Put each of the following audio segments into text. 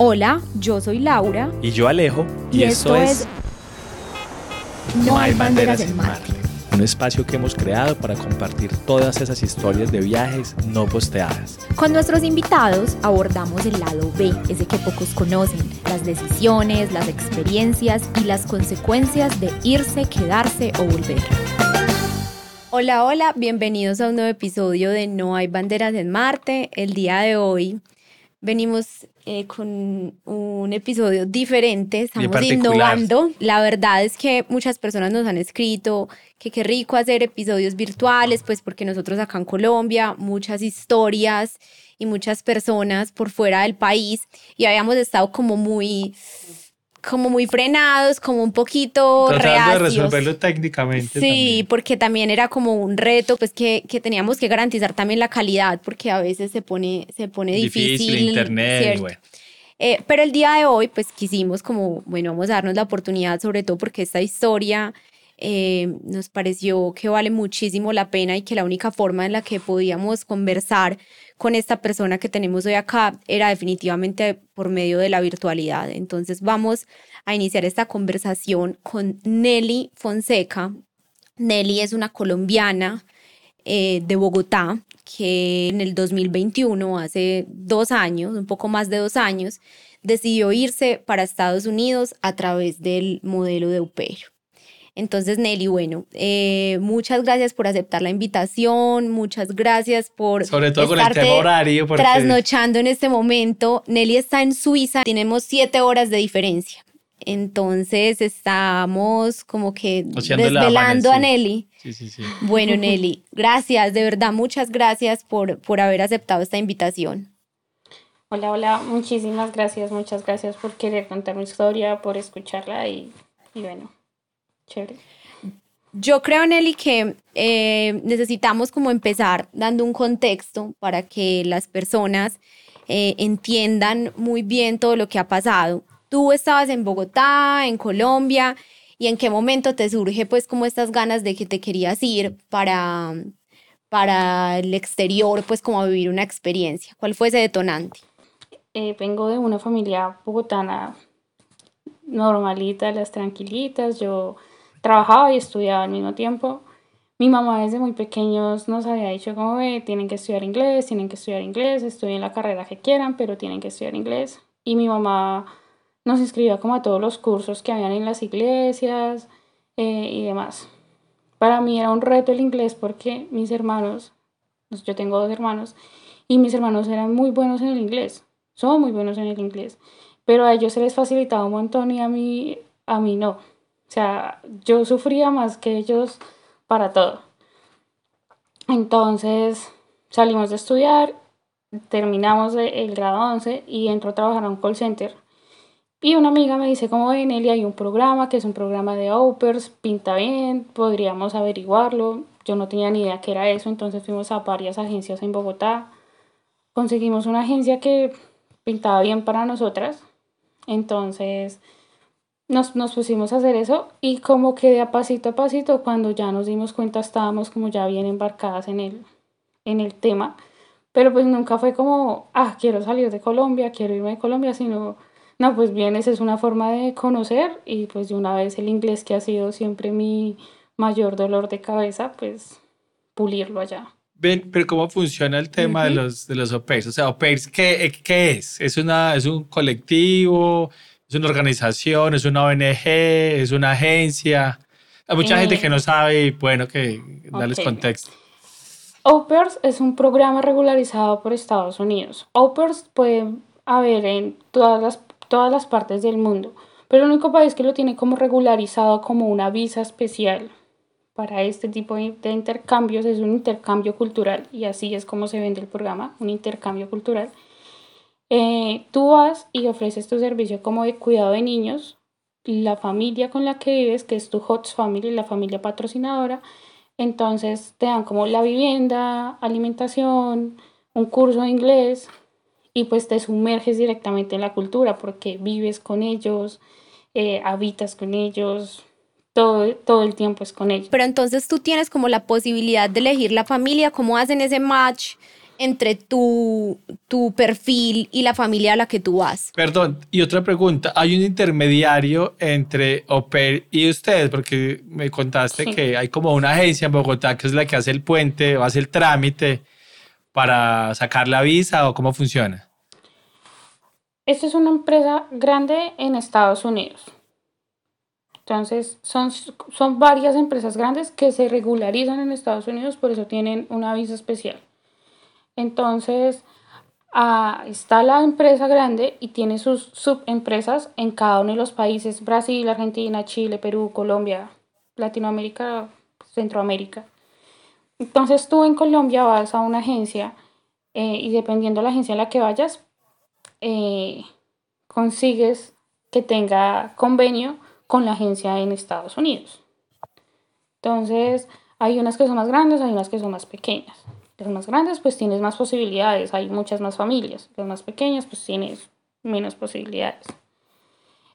Hola, yo soy Laura. Y yo Alejo. Y, esto, es... No hay banderas en Marte. Un espacio que hemos creado para compartir todas esas historias de viajes no posteadas. Con nuestros invitados abordamos el lado B, ese que pocos conocen, las decisiones, las experiencias y las consecuencias de irse, quedarse o volver. Hola, hola, bienvenidos a un nuevo episodio de No hay banderas en Marte. El día de hoy venimos eh, con un episodio diferente, estamos innovando. La verdad es que muchas personas nos han escrito que qué rico hacer episodios virtuales, pues porque nosotros acá en Colombia, muchas historias y muchas personas por fuera del país y habíamos estado como muy como muy frenados, como un poquito Tratando de resolverlo técnicamente. Sí, porque también era como un reto, pues que, que, teníamos que garantizar también la calidad, porque a veces se pone, se pone difícil. Difícil, internet, bueno. Eh, pero el día de hoy, pues quisimos como, bueno, vamos a darnos la oportunidad, sobre todo porque esta historia eh, nos pareció que vale muchísimo la pena y que la única forma en la que podíamos conversar con esta persona que tenemos hoy acá era definitivamente por medio de la virtualidad. Entonces vamos a iniciar esta conversación con Nelly Fonseca. Nelly es una colombiana eh, de Bogotá que en el 2021, hace dos años, un poco más de dos años, decidió irse para Estados Unidos a través del modelo de UPER. Entonces, Nelly, bueno, eh, muchas gracias por aceptar la invitación, muchas gracias por Sobre todo con el horario. Trasnochando en este momento. Nelly está en Suiza, tenemos siete horas de diferencia. Entonces estamos como que desvelando a Nelly. Sí, sí, sí. Bueno, Nelly, gracias, de verdad, muchas gracias por, por haber aceptado esta invitación. Hola, hola, muchísimas gracias, muchas gracias por querer contar mi historia, por escucharla y, y bueno, Chévere. Yo creo, Nelly, que eh, necesitamos como empezar dando un contexto para que las personas eh, entiendan muy bien todo lo que ha pasado. Tú estabas en Bogotá, en Colombia, y en qué momento te surge pues como estas ganas de que te querías ir para, para el exterior, pues como a vivir una experiencia. ¿Cuál fue ese detonante? Eh, vengo de una familia bogotana normalita, las tranquilitas. Yo trabajaba y estudiaba al mismo tiempo. Mi mamá desde muy pequeños nos había dicho como ve, tienen que estudiar inglés, tienen que estudiar inglés, estudien la carrera que quieran, pero tienen que estudiar inglés. Y mi mamá nos inscribía como a todos los cursos que habían en las iglesias eh, y demás. Para mí era un reto el inglés porque mis hermanos, pues yo tengo dos hermanos, y mis hermanos eran muy buenos en el inglés, son muy buenos en el inglés, pero a ellos se les facilitaba un montón y a mí, a mí no. O sea, yo sufría más que ellos para todo. Entonces salimos de estudiar, terminamos el grado 11 y entro a trabajar a un call center. Y una amiga me dice, como ven, Eli, hay un programa que es un programa de Opers, pinta bien, podríamos averiguarlo. Yo no tenía ni idea qué era eso, entonces fuimos a varias agencias en Bogotá. Conseguimos una agencia que pintaba bien para nosotras. Entonces nos, nos pusimos a hacer eso y como que de a pasito a pasito, cuando ya nos dimos cuenta estábamos como ya bien embarcadas en el, en el tema, pero pues nunca fue como, ah, quiero salir de Colombia, quiero irme de Colombia, sino, no, pues bien, esa es una forma de conocer y pues de una vez el inglés que ha sido siempre mi mayor dolor de cabeza, pues pulirlo allá. Ven, pero ¿cómo funciona el tema de los, de los O sea, ¿O ¿qué, qué es? ¿Es, una, ¿Es un colectivo? ¿Es una organización? ¿Es una ONG? ¿Es una agencia? Hay mucha gente eh, que no sabe y bueno, que darles contexto. OPERS es un programa regularizado por Estados Unidos. OPERS puede haber en todas las, todas las partes del mundo, pero el único país que lo tiene como regularizado como una visa especial para este tipo de intercambios es un intercambio cultural y así es como se vende el programa, un intercambio cultural. Eh, tú vas y ofreces tu servicio como de cuidado de niños, la familia con la que vives, que es tu HOTS Family, la familia patrocinadora, entonces te dan como la vivienda, alimentación, un curso de inglés y pues te sumerges directamente en la cultura porque vives con ellos, eh, habitas con ellos, todo, todo, el tiempo es con ellos. Pero entonces tú tienes como la posibilidad de elegir la familia, cómo hacen ese match entre tu, tu perfil y la familia a la que tú vas. Perdón, y otra pregunta, ¿hay un intermediario entre Oper y ustedes? Porque me contaste que hay como una agencia en Bogotá que es la que hace el puente o hace el trámite para sacar la visa o cómo funciona. Esta es una empresa grande en Estados Unidos. Entonces, son, son varias empresas grandes que se regularizan en Estados Unidos, por eso tienen una visa especial. Entonces, ah, está la empresa grande y tiene sus subempresas en cada uno de los países, Brasil, Argentina, Chile, Perú, Colombia, Latinoamérica, Centroamérica. Entonces tú en Colombia vas a una agencia eh, y dependiendo de la agencia a la que vayas, eh, consigues que tenga convenio con la agencia en Estados Unidos. Entonces, hay unas que son más grandes, hay unas que son más pequeñas. Las más grandes pues tienes más posibilidades, hay muchas más familias. Las más pequeñas pues tienes menos posibilidades.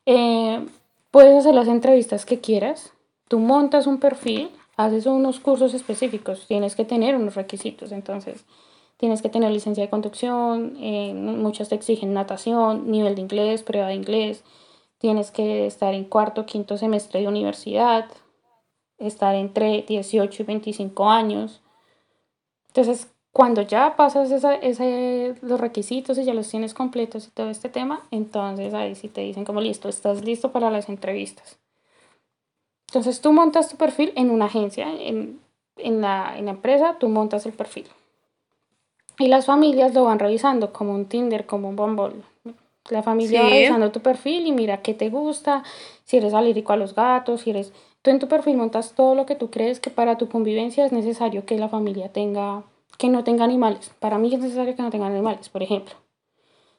Eh, puedes hacer las entrevistas que quieras, tú montas un perfil, haces unos cursos específicos, tienes que tener unos requisitos, entonces tienes que tener licencia de conducción, eh, muchas te exigen natación, nivel de inglés, prueba de inglés, tienes que estar en cuarto, quinto semestre de universidad, estar entre 18 y 25 años, entonces, cuando ya pasas los requisitos y ya los tienes completos y todo este tema, entonces ahí sí te dicen como listo, estás listo para las entrevistas. Entonces tú montas tu perfil en una agencia, en, la, empresa, tú montas el perfil. Y las familias lo van revisando como un Tinder, como un Bumble. La familia va revisando tu perfil y mira qué te gusta, si eres alérgico a los gatos, si eres Tú en tu perfil montas todo lo que tú crees que para tu convivencia es necesario que la familia tenga, que no tenga animales. Para mí es necesario que no tenga animales, por ejemplo.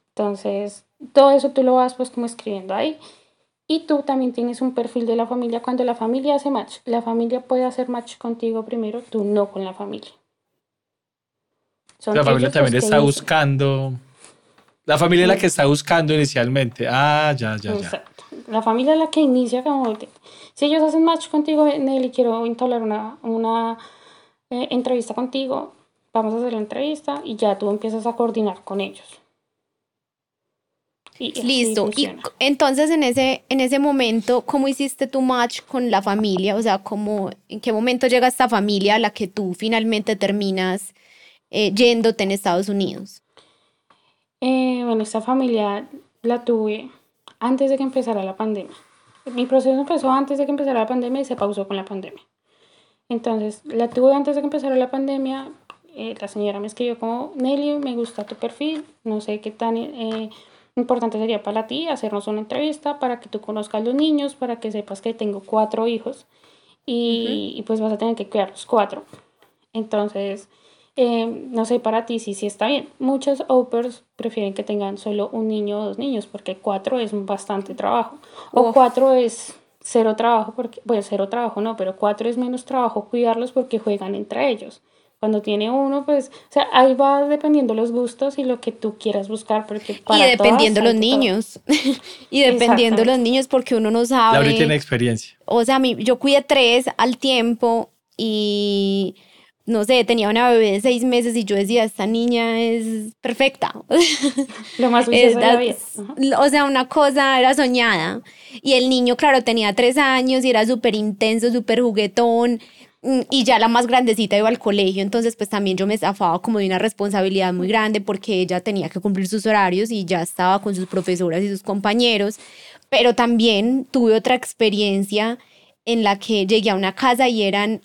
Entonces, todo eso tú lo vas pues como escribiendo ahí. Y tú también tienes un perfil de la familia. Cuando la familia hace match, la familia puede hacer match contigo primero, tú no con la familia. la familia también está buscando. La familia es la que está buscando inicialmente. Ah, ya, ya, ya. La familia es la que inicia como... Si ellos hacen match contigo, Nelly, quiero entablar una, una eh, entrevista contigo, vamos a hacer la entrevista y ya tú empiezas a coordinar con ellos. Listo. Y entonces en ese, en ese momento, ¿cómo hiciste tu match con la familia? O sea, ¿cómo, ¿en qué momento llega esta familia a la que tú finalmente terminas eh, yéndote en Estados Unidos? Eh, bueno, esta familia la tuve antes de que empezara la pandemia. Mi proceso empezó antes de que empezara la pandemia y se pausó con la pandemia. Entonces, la tuve antes de que empezara la pandemia. Eh, la señora me escribió como, Nelly, me gusta tu perfil, no sé qué tan eh, importante sería para ti hacernos una entrevista para que tú conozcas a los niños, para que sepas que tengo cuatro hijos y, y pues vas a tener que cuidar los cuatro. Entonces, Em, no sé para ti si sí está bien. Muchos opers prefieren que tengan solo un niño o dos niños porque cuatro es bastante trabajo. O cuatro es cero trabajo, porque, bueno, cero trabajo no, pero cuatro es menos trabajo cuidarlos porque juegan entre ellos. Cuando tiene uno, pues, o sea, ahí va dependiendo los gustos y lo que tú quieras buscar. Porque para y dependiendo los niños. y dependiendo los niños, porque uno no sabe. Laura tiene experiencia. O sea, yo cuidé tres al tiempo y no sé, tenía una bebé de seis meses y yo decía, esta niña es perfecta. Lo más es, O sea, una cosa era soñada. Y el niño, claro, tenía tres años y era súper intenso, súper juguetón. Mm, y ya la más grandecita iba al colegio, entonces pues también yo me zafaba como de una responsabilidad muy grande porque ella tenía que cumplir sus horarios y ya estaba con sus profesoras y sus compañeros. Pero también tuve otra experiencia en la que llegué a una casa y eran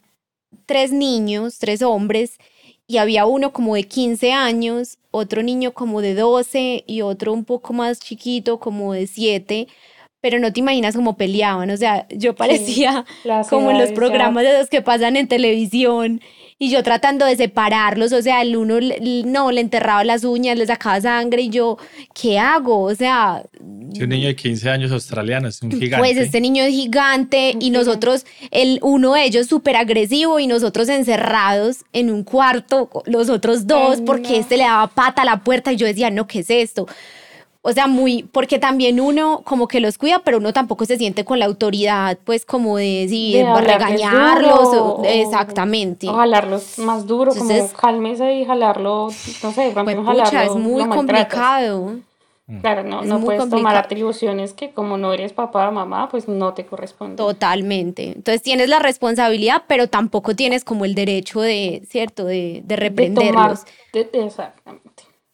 tres niños, tres hombres, y había uno como de 15 años, otro niño como de 12 y otro un poco más chiquito como de 7, pero no te imaginas cómo peleaban, o sea, yo parecía como en los programas de los que pasan en televisión y yo tratando de separarlos, o sea, el uno no le enterraba las uñas, le sacaba sangre y yo, ¿qué hago? O sea... un niño de 15 años australiano, es un gigante. Pues este niño es gigante y nosotros, el uno de ellos súper agresivo y nosotros encerrados en un cuarto, los otros dos, porque este le daba pata a la puerta y yo decía, no, ¿qué es esto? O sea, muy, porque también uno como que los cuida, pero uno tampoco se siente con la autoridad, pues como de, sí, De regañarlos. duro, o- o- exactamente. O jalarlos más duro, Entonces- como cálmese y jalarlo, no sé, Pues, pucha, jalarlo es muy complicado. Claro, no, Es no puedes tomar complicado. atribuciones que como no eres papá o mamá, pues no te corresponden. Totalmente. Entonces tienes la responsabilidad, pero tampoco tienes como el derecho de, ¿cierto? De, de de tomar, reprenderlos. de- de- exactamente.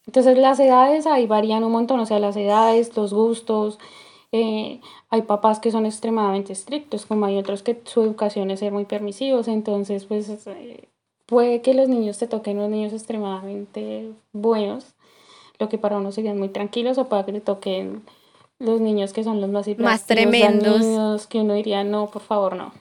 Entonces las edades ahí varían un montón, o sea, las edades, los gustos. eh, hay papás que son extremadamente estrictos, como hay otros que su educación es ser muy permisivos, entonces pues eh, puede que los niños te toquen unos niños extremadamente buenos, lo que para uno serían muy tranquilos, o para que te toquen los niños que son los más hiperactivos, tremendos. que uno diría, no, por favor, no.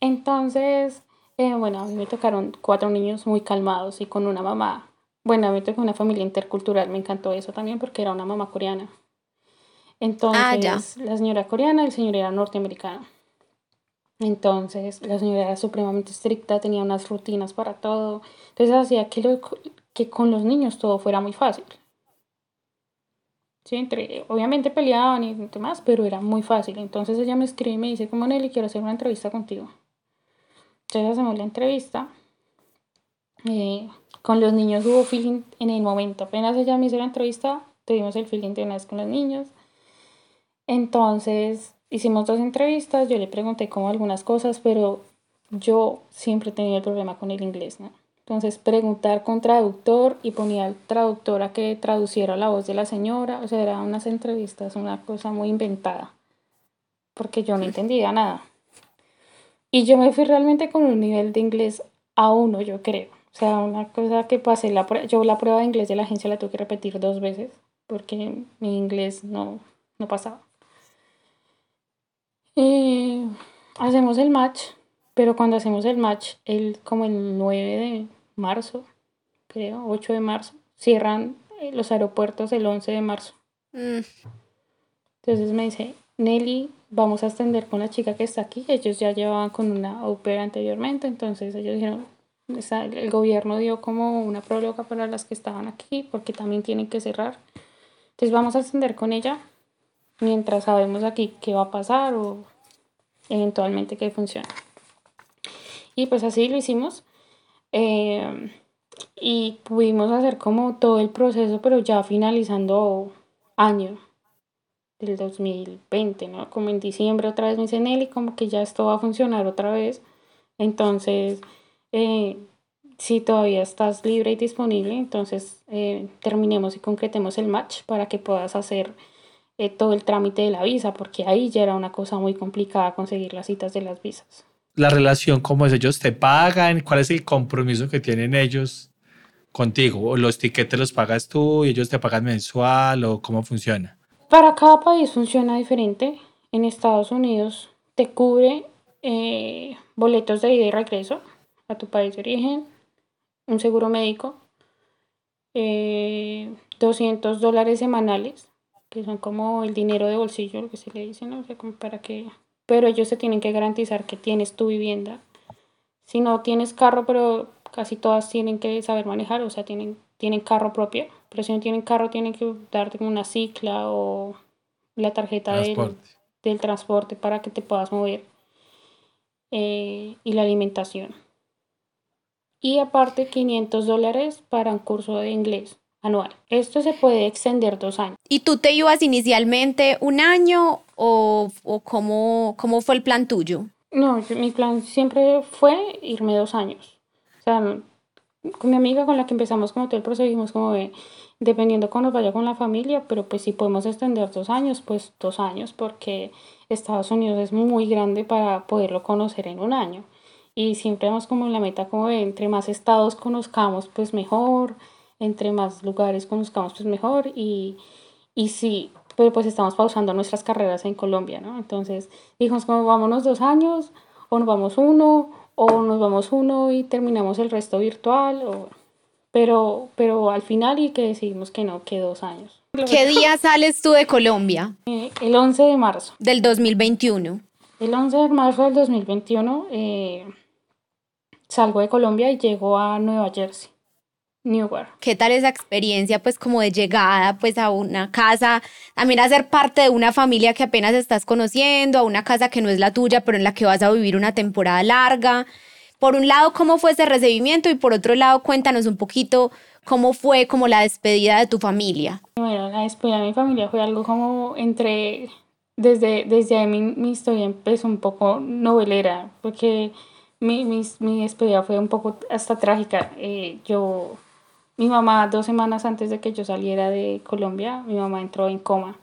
Entonces, eh, bueno, a mí me tocaron cuatro niños muy calmados y con una mamá. Bueno, a mí una familia intercultural, me encantó eso también porque era una mamá coreana. Entonces, Ah, ya. la señora coreana, el señor era norteamericano. Entonces, la señora era supremamente estricta, tenía unas rutinas para todo. Entonces, hacía que, lo- que con los niños todo fuera muy fácil. Sí, entre, obviamente peleaban y demás, pero era muy fácil. Entonces ella me escribe y me dice, como Nelly, quiero hacer una entrevista contigo. Entonces hacemos la entrevista. Eh, con los niños hubo feeling en el momento. Apenas ella me hizo la entrevista, tuvimos el feeling de una vez con los niños. Entonces hicimos dos entrevistas, yo le pregunté como algunas cosas, pero yo siempre he tenido el problema con el inglés, ¿no? Entonces preguntar con traductor y ponía al traductor a que traduciera la voz de la señora, o sea, eran unas entrevistas, una cosa muy inventada, porque yo no entendía nada. Y yo me fui realmente con un nivel de inglés a uno, yo creo. O sea, una cosa que pasé, la, yo la prueba de inglés de la agencia la tuve que repetir dos veces, porque mi inglés no, no pasaba. Y hacemos el match, pero cuando hacemos el match, el, como el 9 de marzo, creo, 8 de marzo, cierran eh, los aeropuertos el 11 de marzo. Mm, Entonces me dice, Nelly, vamos a extender con la chica que está aquí. Ellos ya llevaban con una au pair anteriormente, entonces ellos dijeron, el gobierno dio como una prórroga para las que estaban aquí, porque también tienen que cerrar. Entonces vamos a extender con ella mientras sabemos aquí qué va a pasar o eventualmente qué funciona. Y pues así lo hicimos. eh, y pudimos hacer como todo el proceso, pero ya finalizando año del 2020, ¿no? Como en diciembre otra vez me dice Nelly, como que ya esto va a funcionar otra vez. Entonces, eh, si todavía estás libre y disponible, entonces eh, terminemos y concretemos el match para que puedas hacer eh, todo el trámite de la visa, porque ahí ya era una cosa muy complicada conseguir las citas de las visas. La relación, ¿cómo es? ¿Ellos te pagan? ¿Cuál es el compromiso que tienen ellos contigo? ¿O los tiquetes los pagas tú y ellos te pagan mensual? ¿O cómo funciona? Para cada país funciona diferente. En Estados Unidos te cubre eh, boletos de ida y regreso a tu país de origen, un seguro médico, eh, 200 dólares semanales, que son como el dinero de bolsillo, lo que se le dice, ¿no? O sea, como para que... Pero ellos te tienen que garantizar que tienes tu vivienda. Si no tienes carro, pero casi todas tienen que saber manejar, o sea, tienen, tienen carro propio. Pero si no tienen carro, tienen que darte una cicla o la tarjeta del, Transporte. del transporte para que te puedas mover. Eh, y la alimentación. Y aparte 500 dólares para un curso de inglés anual. Esto se puede extender dos años. ¿Y tú te ibas inicialmente un año o, o cómo, cómo fue el plan tuyo? No, mi plan siempre fue irme dos años. O sea, con mi amiga con la que empezamos como todo el proceso, dijimos como de, dependiendo cómo nos vaya con la familia, pero pues si podemos extender dos años, pues dos años, porque Estados Unidos es muy grande para poderlo conocer en un año. Y siempre vamos como en la meta como de entre más estados conozcamos, pues mejor, entre más lugares conozcamos, pues mejor. Y, y sí, pero pues estamos pausando nuestras carreras en Colombia, ¿no? Entonces dijimos como vámonos dos años, o nos vamos uno, o nos vamos uno y terminamos el resto virtual, o... pero, pero al final y que decidimos que no, que dos años. ¿Qué día sales tú de Colombia Eh, el 11 de marzo. del 2021? El 11 de marzo del 2021 eh, salgo de Colombia y llego a Nueva Jersey. Newark. ¿Qué tal esa experiencia pues como de llegada pues a una casa, también a ser parte de una familia que apenas estás conociendo, a una casa que no es la tuya, pero en la que vas a vivir una temporada larga? Por un lado, ¿cómo fue ese recibimiento? Y por otro lado, cuéntanos un poquito cómo fue como la despedida de tu familia. Bueno, la despedida de mi familia fue algo como entre, desde, desde ahí mi, mi historia empezó un poco novelera, porque mi, mi, mi despedida fue un poco hasta trágica. Eh, yo mi mamá, dos semanas antes de que yo saliera de Colombia, mi mamá entró en coma.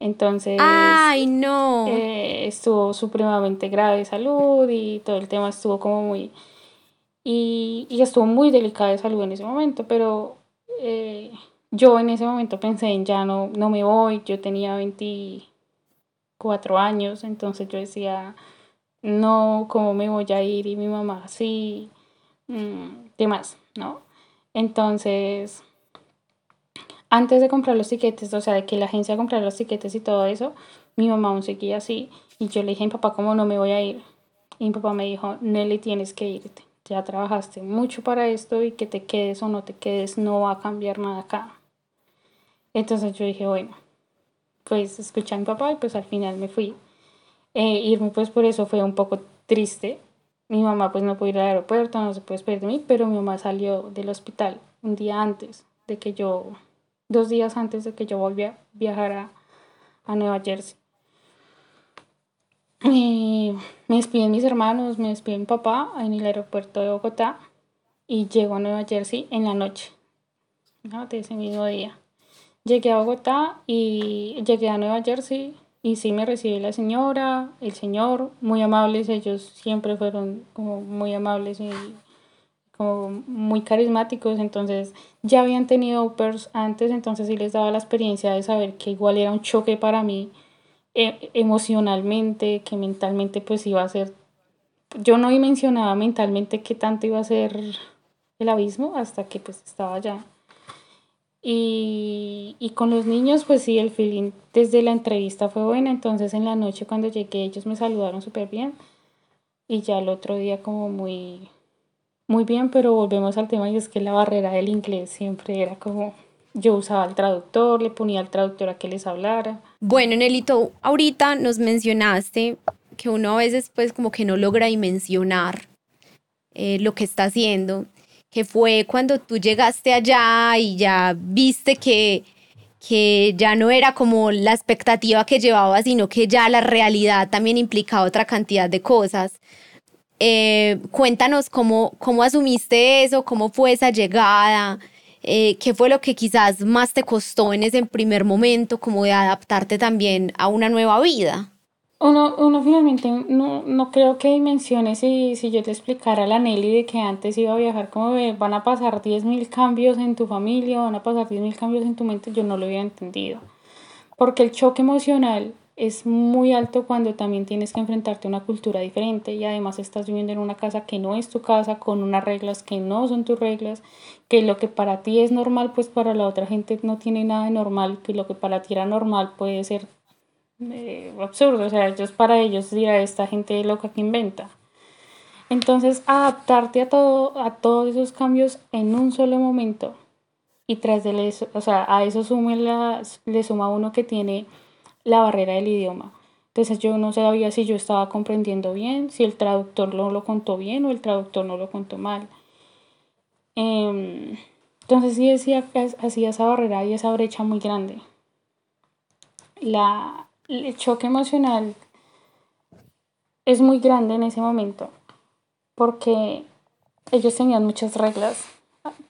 Entonces, ¡Ay, no! eh, estuvo supremamente grave de salud y todo el tema estuvo como muy... Y, y estuvo muy delicada de salud en ese momento, pero eh, yo en ese momento pensé en ya no, no me voy, yo tenía 24 años, entonces yo decía, no, ¿cómo me voy a ir? Y mi mamá, sí, mm, demás, ¿no? Entonces, antes de comprar los tiquetes, o sea, de que la agencia comprara los tiquetes y todo eso, mi mamá aún seguía así. Y yo le dije a mi papá, ¿cómo no me voy a ir? Y mi papá me dijo, Nelly, tienes que irte. Ya trabajaste mucho para esto y que te quedes o no te quedes no va a cambiar nada acá. Entonces yo dije, bueno, pues escuché a mi papá y pues al final me fui. Eh, irme pues por eso fue un poco triste. Mi mamá pues no pudo ir al aeropuerto, no se puede despedir de mí, pero mi mamá salió del hospital un día antes de que yo, dos días antes de que yo volviera a viajar a, a Nueva Jersey. Y me despiden mis hermanos, me despide mi papá en el aeropuerto de Bogotá y llego a Nueva Jersey en la noche, ¿no? de ese mismo día. Llegué a Bogotá y llegué a Nueva Jersey y sí me recibe la señora, el señor, muy amables, ellos siempre fueron como muy amables y como muy carismáticos, entonces ya habían tenido Upers antes, entonces sí les daba la experiencia de saber que igual era un choque para mí eh, emocionalmente, que mentalmente pues iba a ser, yo no mencionaba mentalmente qué tanto iba a ser el abismo hasta que pues estaba allá. Y, y, con los niños, pues sí, el feeling desde la entrevista fue buena. Entonces en la noche cuando llegué ellos me saludaron súper bien. Y ya el otro día como muy, muy bien, pero volvemos al tema y es que la barrera del inglés siempre era como yo usaba el traductor, le ponía al traductor a que les hablara. Bueno, Nelito, ahorita nos mencionaste que uno a veces pues como que no logra dimensionar eh, lo que está haciendo que fue cuando tú llegaste allá y ya viste que, que ya no era como la expectativa que llevaba, sino que ya la realidad también implicaba otra cantidad de cosas. Eh, cuéntanos cómo, cómo asumiste eso, cómo fue esa llegada, eh, qué fue lo que quizás más te costó en ese primer momento, como de adaptarte también a una nueva vida. Uno, uno finalmente no, no creo que dimensione si, si yo te explicara la Nelly de que antes iba a viajar como van a pasar 10.000 cambios en tu familia, van a pasar 10.000 cambios en tu mente, yo no lo hubiera entendido. Porque el choque emocional es muy alto cuando también tienes que enfrentarte a una cultura diferente y además estás viviendo en una casa que no es tu casa, con unas reglas que no son tus reglas, que lo que para ti es normal, pues para la otra gente no tiene nada de normal, que lo que para ti era normal puede ser eh, absurdo, o sea, ellos para ellos dirá esta gente loca que inventa. Entonces, adaptarte a todo, a todos esos cambios en un solo momento y tras de eso, o sea, a eso sume la, le suma uno que tiene la barrera del idioma. Entonces yo no sabía si yo estaba comprendiendo bien, si el traductor no lo contó bien o el traductor no lo contó mal. Eh, entonces sí decía hacía esa barrera y esa brecha muy grande. La, el choque emocional es muy grande en ese momento porque ellos tenían muchas reglas.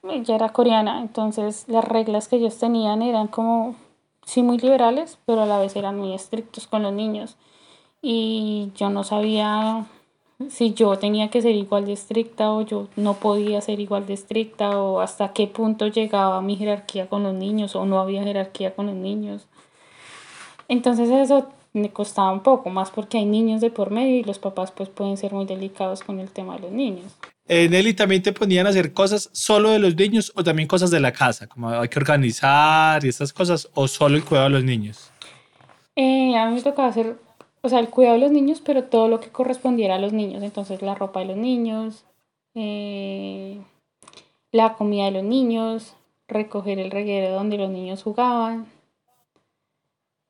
Ella era coreana, entonces las reglas que ellos tenían eran como, sí, muy liberales, pero a la vez eran muy estrictos con los niños. Y yo no sabía si yo tenía que ser igual de estricta o yo no podía ser igual de estricta o hasta qué punto llegaba mi jerarquía con los niños o no había jerarquía con los niños. Entonces eso me costaba un poco más porque hay niños de por medio y los papás pues pueden ser muy delicados con el tema de los niños. Eh, Nelly, ¿también te ponían a hacer cosas solo de los niños o también cosas de la casa? Como hay que organizar y estas cosas o solo el cuidado de los niños? Eh, a mí me tocaba hacer, o sea, el cuidado de los niños, pero todo lo que correspondiera a los niños. Entonces la ropa de los niños, eh, la comida de los niños, recoger el reguero donde los niños jugaban,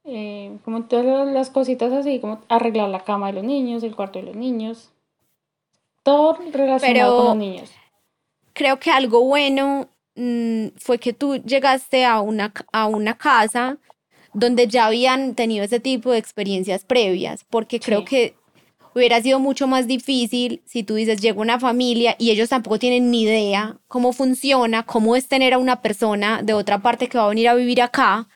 eh, como todas las cositas así, como arreglar la cama de los niños, el cuarto de los niños, todo relacionado con los niños. Creo que algo bueno mm, fue que tú llegaste a una, a una casa donde ya habían tenido ese tipo de experiencias previas, porque creo que hubiera sido mucho más difícil si tú dices, llega una familia y ellos tampoco tienen ni idea cómo funciona, cómo es tener a una persona de otra parte que va a venir a vivir acá.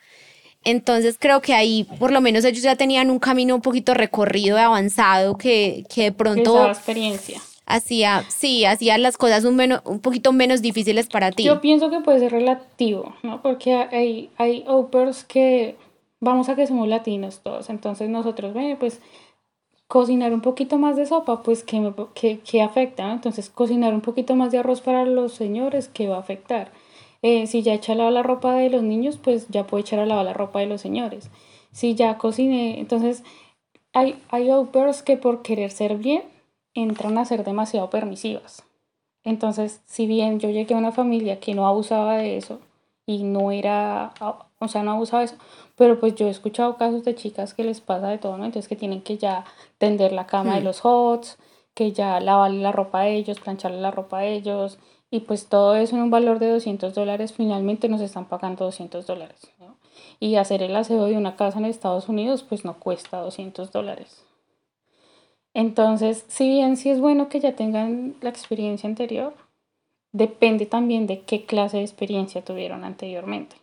Entonces creo que ahí por lo menos ellos ya tenían un camino un poquito recorrido y avanzado que, que de pronto... experiencia. Hacía, sí, hacía las cosas un, menos, un poquito menos difíciles para ti. Yo pienso que puede ser relativo, ¿no? Porque hay, hay opers que vamos a que somos latinos todos, entonces nosotros, bueno, pues cocinar un poquito más de sopa, pues que, que, que afecta, entonces cocinar un poquito más de arroz para los señores, ¿qué va a afectar? Eh, si ya echa a lavar la ropa de los niños, pues ya puede echar a lavar la ropa de los señores. Si ya cociné, entonces hay, hay que por querer ser bien entran a ser demasiado permisivas. Entonces, si bien yo llegué a una familia que no abusaba de eso y no era, o sea, no abusaba de eso, pero pues yo he escuchado casos de chicas que les pasa de todo, ¿no? Entonces que tienen que ya tender la cama de hmm. los hots, que ya lavarle la ropa a ellos, plancharle la ropa a ellos, y pues todo eso en un valor de 200 dólares, finalmente nos están pagando 200 dólares, ¿no? Y hacer el aseo de una casa en Estados Unidos, pues no cuesta 200 dólares. Entonces, si bien sí es bueno que ya tengan la experiencia anterior, depende también de qué clase de experiencia tuvieron anteriormente.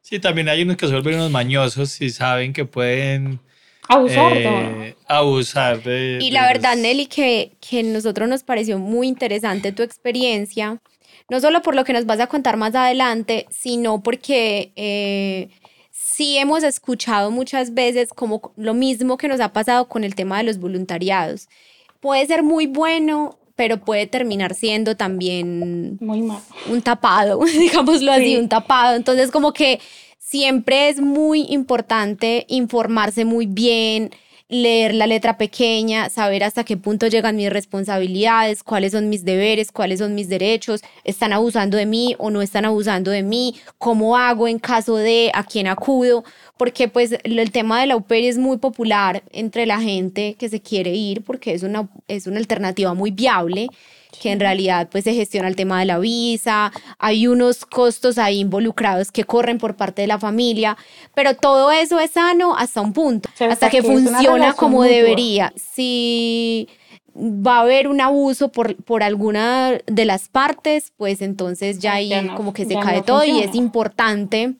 Sí, también hay unos que se vuelven unos mañosos y saben que pueden abusar, eh, abusar de... Y la verdad, Nelly, que, que nosotros nos pareció muy interesante tu experiencia, no solo por lo que nos vas a contar más adelante, sino porque eh, sí hemos escuchado muchas veces como lo mismo que nos ha pasado con el tema de los voluntariados. Puede ser muy bueno, pero puede terminar siendo también muy mal. un tapado, digámoslo así, un tapado. Entonces, como que siempre es muy importante informarse muy bien, leer la letra pequeña, saber hasta qué punto llegan mis responsabilidades, cuáles son mis deberes, cuáles son mis derechos, están abusando de mí o no están abusando de mí, cómo hago en caso de a quién acudo, porque pues el tema de la UPER es muy popular entre la gente que se quiere ir porque es una, es una alternativa muy viable que en realidad pues se gestiona el tema de la visa, hay unos costos ahí involucrados que corren por parte de la familia, pero todo eso es sano hasta un punto, hasta que, funciona como debería. Si va a haber un abuso por, por alguna de las partes, pues entonces ya ahí como que se cae todo y es importante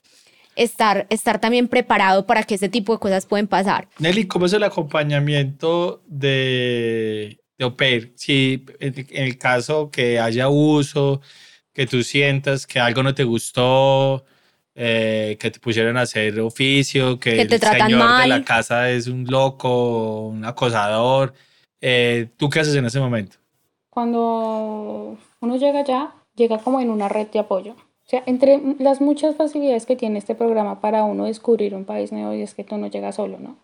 estar, estar también preparado para que ese tipo de cosas pueden pasar. Nelly, ¿cómo es el acompañamiento de de OPER, si en el caso que haya uso, que tú sientas que algo no te gustó, eh, que te pusieron a hacer oficio, que, el señor de la casa es un loco, un acosador, eh, ¿tú qué haces en ese momento? Cuando uno llega allá, llega como en una red de apoyo. O sea, entre las muchas facilidades que tiene este programa para uno descubrir un país nuevo y es que tú no llegas solo, ¿no?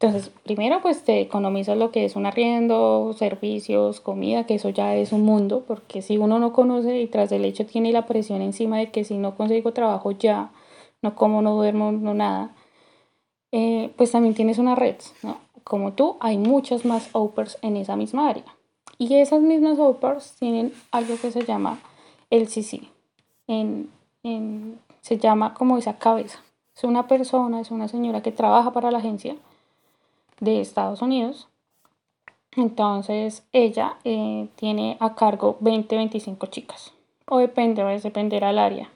Entonces, primero pues te economizas lo que es un arriendo, servicios, comida, que eso ya es un mundo, porque si uno no conoce y tras del hecho tiene la presión encima de que si no consigo trabajo ya, no como, no duermo, no nada, eh, pues también tienes una red, ¿no? Como tú, hay muchas más OPERS en esa misma área. Y esas mismas OPERS tienen algo que se llama el CC. En, en, se llama como esa cabeza. Es una persona, es una señora que trabaja para la agencia de Estados Unidos. Entonces ella eh, tiene a cargo 20, 25 chicas. O depende, a veces dependerá del área.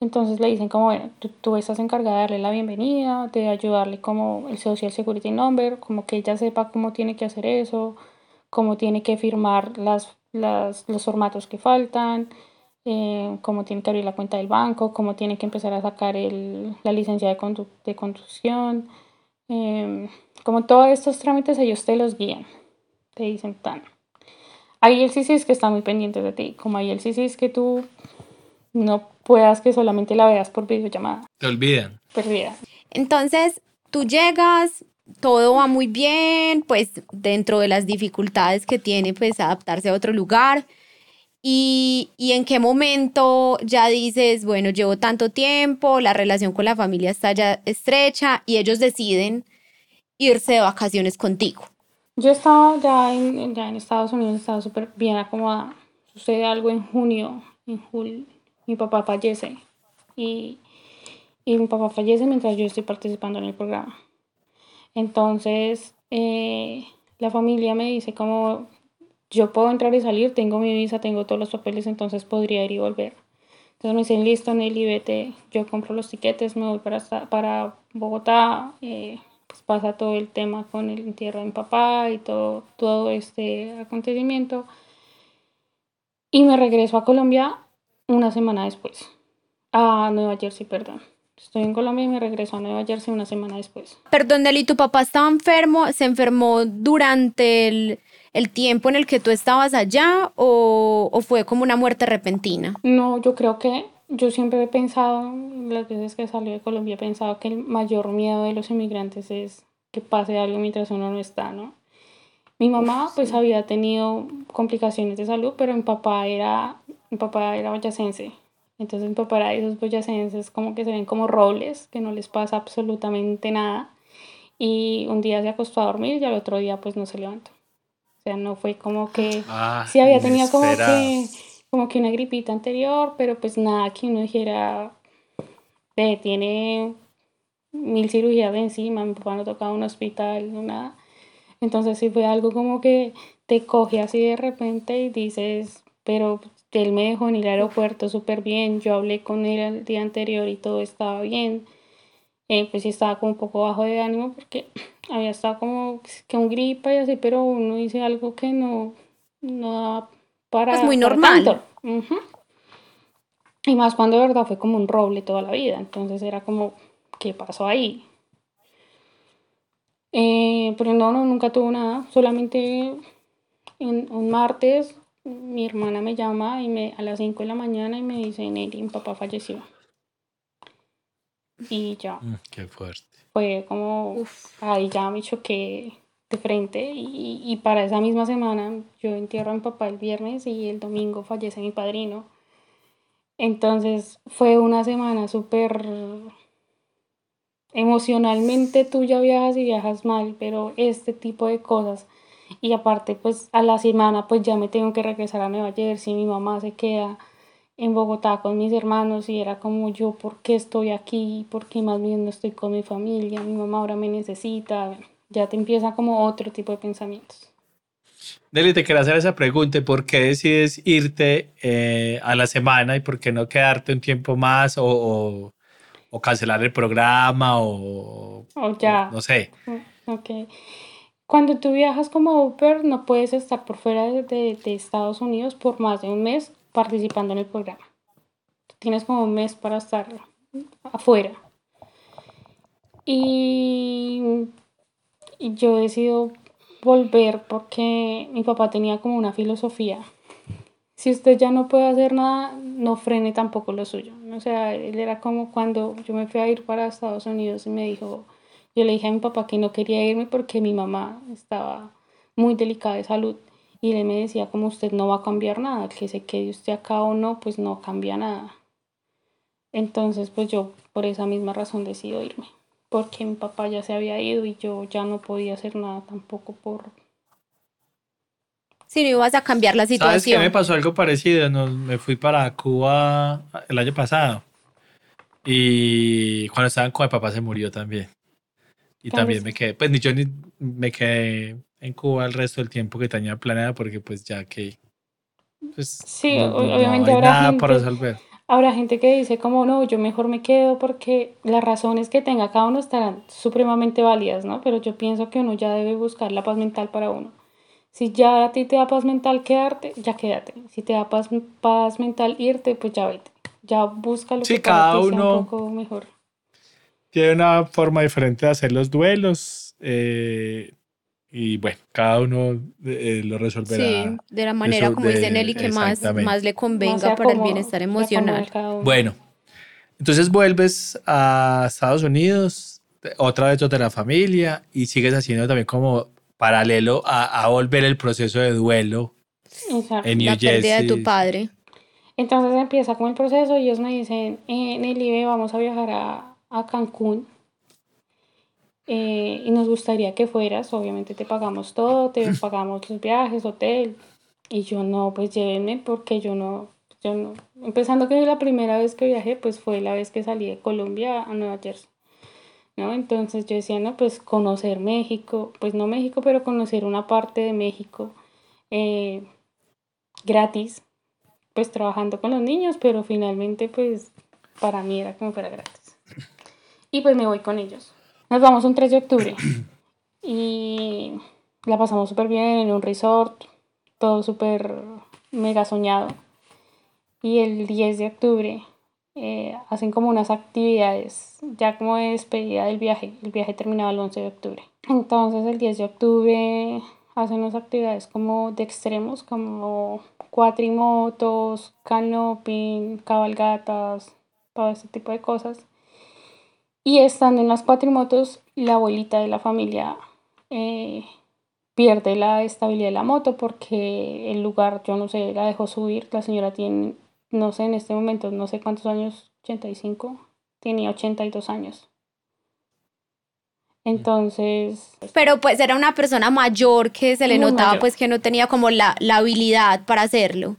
Entonces le dicen como, bueno, tú, estás encargada de darle la bienvenida, de ayudarle como el Social Security Number, como que ella sepa cómo tiene que hacer eso, cómo tiene que firmar las, las los formatos que faltan, eh, cómo tiene que abrir la cuenta del banco, cómo tiene que empezar a sacar el, la licencia de, condu de conducción, Em, como todos estos trámites, ellos te los guían. Te dicen tan. Hay el es que está muy pendiente de ti, como hay el es que tú no puedas que solamente la veas por videollamada. Te olvidan. Perdida. Entonces, tú llegas, todo va muy bien, pues dentro de las dificultades que tiene, pues adaptarse a otro lugar. Y, y, en qué momento ya dices, bueno, llevo tanto tiempo, la relación con la familia está ya estrecha y ellos deciden irse de vacaciones contigo. Yo estaba ya en, ya en Estados Unidos, estaba súper bien acomodada. Sucede algo en junio, en julio, mi papá fallece y, y mi papá fallece mientras yo estoy participando en el programa. Entonces, eh, la familia me dice como yo puedo entrar y salir, tengo mi visa, tengo todos los papeles, entonces podría ir y volver. Entonces me dicen, listo, Nelly, vete, yo compro los tiquetes, me voy para, para Bogotá, eh, pues pasa todo el tema con el entierro de mi papá y todo, todo este acontecimiento. Y me regreso a Colombia una semana después, a Nueva Jersey, perdón. Estoy en Colombia y me regreso a Nueva Jersey una semana después. Perdón, Nelly, ¿tu papá estaba enfermo? ¿Se enfermó durante el, el tiempo en el que tú estabas allá o, o, fue como una muerte repentina? No, yo creo que yo siempre he pensado, las veces que salí de Colombia, he pensado que el mayor miedo de los inmigrantes es que pase algo mientras uno no está, ¿no? Mi mamá pues había tenido complicaciones de salud, pero mi papá era, mi papá era boyacense. Entonces mi papá era de esos boyacenses como que se ven como robles, que no les pasa absolutamente nada. Y un día se acostó a dormir y al otro día pues no se levantó. O sea, no fue como que... Ah, sí había tenido como que, como que una gripita anterior, pero pues nada que uno dijera, eh, tiene mil cirugías de encima, mi papá no tocaba un hospital, nada. Entonces sí fue algo como que te coge así de repente y dices, pero él me dejó en el aeropuerto súper bien, yo hablé con él el día anterior y todo estaba bien. Eh, pues sí estaba como un poco bajo de ánimo porque había estado como que un gripa y así, pero uno dice algo que no, no da para... Es muy normal. Uh -huh. Y más cuando de verdad fue como un roble toda la vida, entonces era como, ¿qué pasó ahí? Eh, pero no, no, nunca tuvo nada, solamente en, un martes mi hermana me llama y me, a las 5 de la mañana y me dice, Nelly, mi papá falleció. Y ya. Mm, qué fuerte. Fue como, Uf. ahí ya me choqué de frente y, y, para esa misma semana yo entierro a mi papá el viernes y el domingo fallece mi padrino. Entonces fue una semana súper emocionalmente tú ya viajas y viajas mal, pero este tipo de cosas y aparte pues a la semana pues ya me tengo que regresar a Nueva Jersey, mi mamá se queda en Bogotá con mis hermanos y era como yo, ¿por qué estoy aquí? ¿Por qué más bien no estoy con mi familia? Mi mamá ahora me necesita, ya te empieza como otro tipo de pensamientos. Nelly, te quería hacer esa pregunta, ¿por qué decides irte eh, a la semana y por qué no quedarte un tiempo más o, o, o cancelar el programa o, o ya. No sé? Ok. Cuando tú viajas como Uber, no puedes estar por fuera de, de, Estados Unidos por más de un mes participando en el programa. Tienes como un mes para estar afuera. Y, y yo decido volver porque mi papá tenía como una filosofía. Si usted ya no puede hacer nada, no frene tampoco lo suyo. O sea, él era como cuando yo me fui a ir para Estados Unidos y me dijo, yo le dije a mi papá que no quería irme porque mi mamá estaba muy delicada de salud y él me decía como usted no va a cambiar nada, que se quede usted acá o no, pues no cambia nada. Entonces pues yo por esa misma razón decido irme, porque mi papá ya se había ido y yo ya no podía hacer nada tampoco por... Si no ibas a cambiar la situación. ¿Sabes qué me pasó algo parecido? Nos, me fui para Cuba el año pasado y cuando estaba en Cuba mi papá se murió también. Y también me quedé, pues ni yo ni me quedé en Cuba el resto del tiempo que tenía planeado porque pues ya que... Pues, sí, no, obviamente no habrá nada gente, por resolver. Habrá gente que dice como no, yo mejor me quedo porque las razones que tenga cada uno estarán supremamente válidas, ¿no? Pero yo pienso que uno ya debe buscar la paz mental para uno. Si ya a ti te da paz mental quedarte, ya quédate. Si te da paz, paz mental irte, pues ya vete. Ya busca lo sí, que cada para ti uno... sea un poco mejor tiene una forma diferente de hacer los duelos. Eh, y bueno, cada uno eh, lo resolverá. Sí, de la manera, como dice Nelly, que más, más le convenga más para el bienestar emocional. Bueno, entonces vuelves a Estados Unidos, otra vez de la familia, y sigues haciendo también como paralelo a, a volver el proceso de duelo en New la pérdida de tu padre. Entonces empieza con el proceso y ellos me dicen, en el IBE vamos a viajar a, a Cancún eh, y nos gustaría que fueras, obviamente te pagamos todo, te pagamos los viajes, hotel. Y yo no, pues llévenme porque yo no, yo no. Empezando que la primera vez que viajé, pues fue la vez que salí de Colombia a Nueva Jersey. ¿no? Entonces yo decía, no, pues conocer México, pues no México, pero conocer una parte de México eh, gratis, pues trabajando con los niños, pero finalmente pues para mí era como fuera gratis. Y pues me voy con ellos. Nos vamos un 3 de octubre y la pasamos súper bien en un resort, todo súper mega soñado. Y el 10 de octubre eh, hacen como unas actividades, ya como de despedida del viaje. El viaje terminaba el 11 de octubre. Entonces el 10 de octubre hacen unas actividades como de extremos, como cuatrimotos, canoping, cabalgatas, todo ese tipo de cosas. Y estando en las cuatrimotos, la abuelita de la familia eh, pierde la estabilidad de la moto porque el lugar, yo no sé, la dejó subir. La señora tiene, no sé, en este momento, no sé cuántos años, 85, tenía 82 años. Entonces... Pero pues era una persona mayor que se le notaba pues que no tenía como la, la habilidad para hacerlo.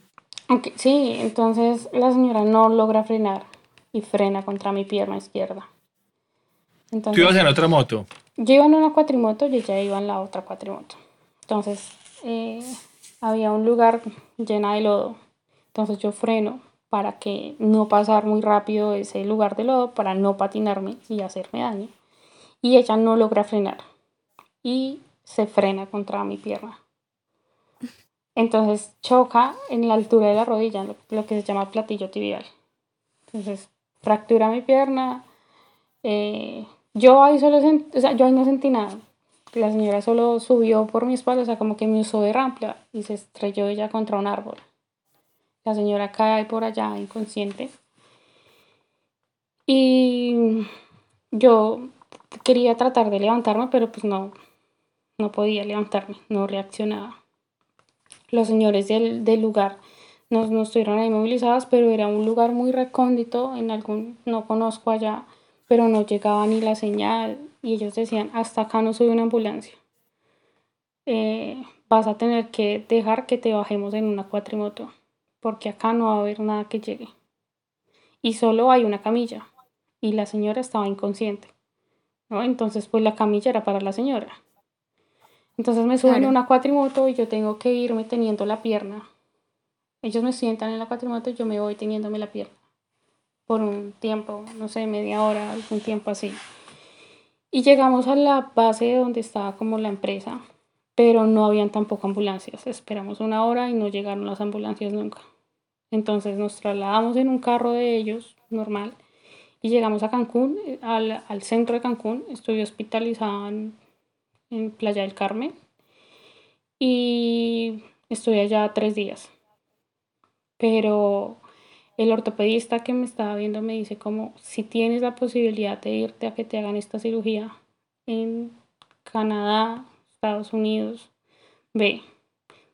sí, entonces la señora no logra frenar y frena contra mi pierna izquierda. ¿Tú ibas en otra moto? Yo iba en una cuatrimoto y ella iba en la otra cuatrimoto. Entonces, eh, había un lugar lleno de lodo. Entonces yo freno para que no pasar muy rápido ese lugar de lodo, para no patinarme y hacerme daño. Y ella no logra frenar. Y se frena contra mi pierna. Entonces choca en la altura de la rodilla, lo, que se llama platillo tibial. Entonces fractura mi pierna, eh, yo ahí solo o sea, yo ahí no sentí nada. La señora solo subió por mi espalda, o sea, como que me usó de rampla y se estrelló ella contra un árbol. La señora cae por allá inconsciente. Y yo quería tratar de levantarme, pero pues no, no podía levantarme, no reaccionaba. Los señores del, del lugar no, no estuvieron ahí movilizados, pero era un lugar muy recóndito, en algún, no conozco allá pero no llegaba ni la señal y ellos decían, hasta acá no soy una ambulancia. Eh, vas a tener que dejar que te bajemos en una cuatrimoto, porque acá no va a haber nada que llegue. Y solo hay una camilla, y la señora estaba inconsciente. ¿no? Entonces, pues la camilla era para la señora. Entonces me suben en una cuatrimoto y yo tengo que irme teniendo la pierna. Ellos me sientan en la cuatrimoto y yo me voy teniéndome la pierna por un tiempo, no sé, media hora, algún tiempo así. Y llegamos a la base donde estaba como la empresa, pero no habían tampoco ambulancias. Esperamos una hora y no llegaron las ambulancias nunca. Entonces nos trasladamos en un carro de ellos, normal, y llegamos a Cancún, al, al centro de Cancún. Estuve hospitalizada en, en Playa del Carmen y estuve allá tres días. Pero el ortopedista que me estaba viendo me dice como si tienes la posibilidad de irte a que te hagan esta cirugía en Canadá, Estados Unidos, ve,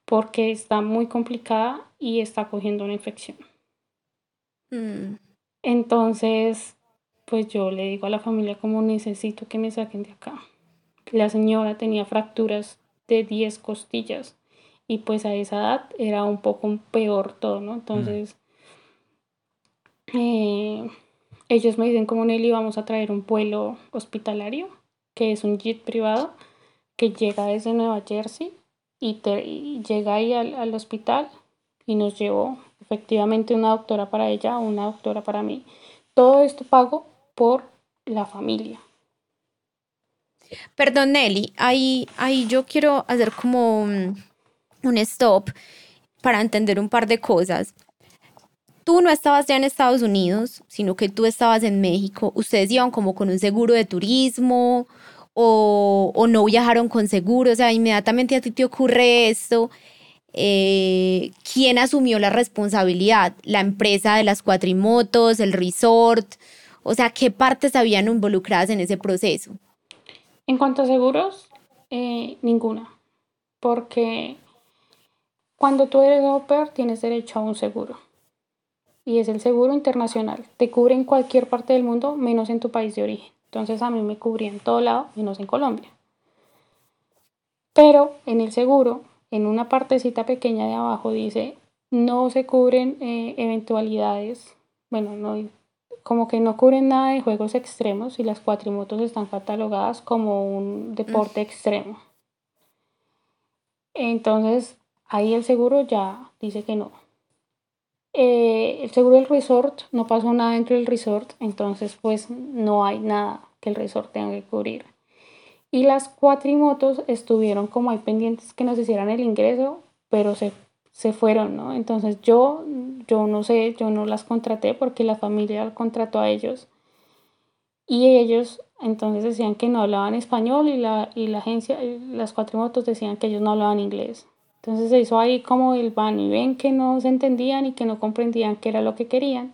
porque está muy complicada y está cogiendo una infección. Mm. Entonces, pues yo le digo a la familia como necesito que me saquen de acá. La señora tenía fracturas de 10 costillas y pues a esa edad era un poco peor todo, ¿no? Entonces... Eh, ellos me dicen como Nelly vamos a traer un vuelo hospitalario, que es un jet privado que llega desde Nueva Jersey y, llega ahí al, hospital y nos llevó efectivamente una doctora para ella, una doctora para mí. Todo esto pago por la familia. Perdón, Nelly, ahí, ahí yo quiero hacer como un stop para entender un par de cosas tú no estabas ya en Estados Unidos, sino que tú estabas en México, ustedes iban como con un seguro de turismo o, no viajaron con seguro, o sea, inmediatamente a ti te ocurre esto. Eh, ¿Quién asumió la responsabilidad? ¿La empresa de las cuatrimotos, el resort? O sea, ¿qué partes habían involucradas en ese proceso? En cuanto a seguros, eh, ninguna, porque cuando tú eres au pair tienes derecho a un seguro. Y es el seguro internacional. Te cubre en cualquier parte del mundo menos en tu país de origen. Entonces a mí me cubría en todo lado menos en Colombia. Pero en el seguro, en una partecita pequeña de abajo dice, no se cubren eh, eventualidades, bueno, no, como que no cubren nada de juegos extremos y las cuatrimotos están catalogadas como un deporte extremo. Entonces, ahí el seguro ya dice que no. Eh, el seguro del resort no pasó nada dentro del resort, entonces pues no hay nada que el resort tenga que cubrir. Y las cuatrimotos estuvieron como hay pendientes que nos hicieran el ingreso, pero se, se fueron, ¿no? Entonces yo, yo no sé, yo no las contraté porque la familia contrató a ellos. Y ellos entonces decían que no hablaban español y la, y la agencia, las cuatrimotos decían que ellos no hablaban inglés. Entonces se hizo ahí como el van y ven que no se entendían y que no comprendían qué era lo que querían.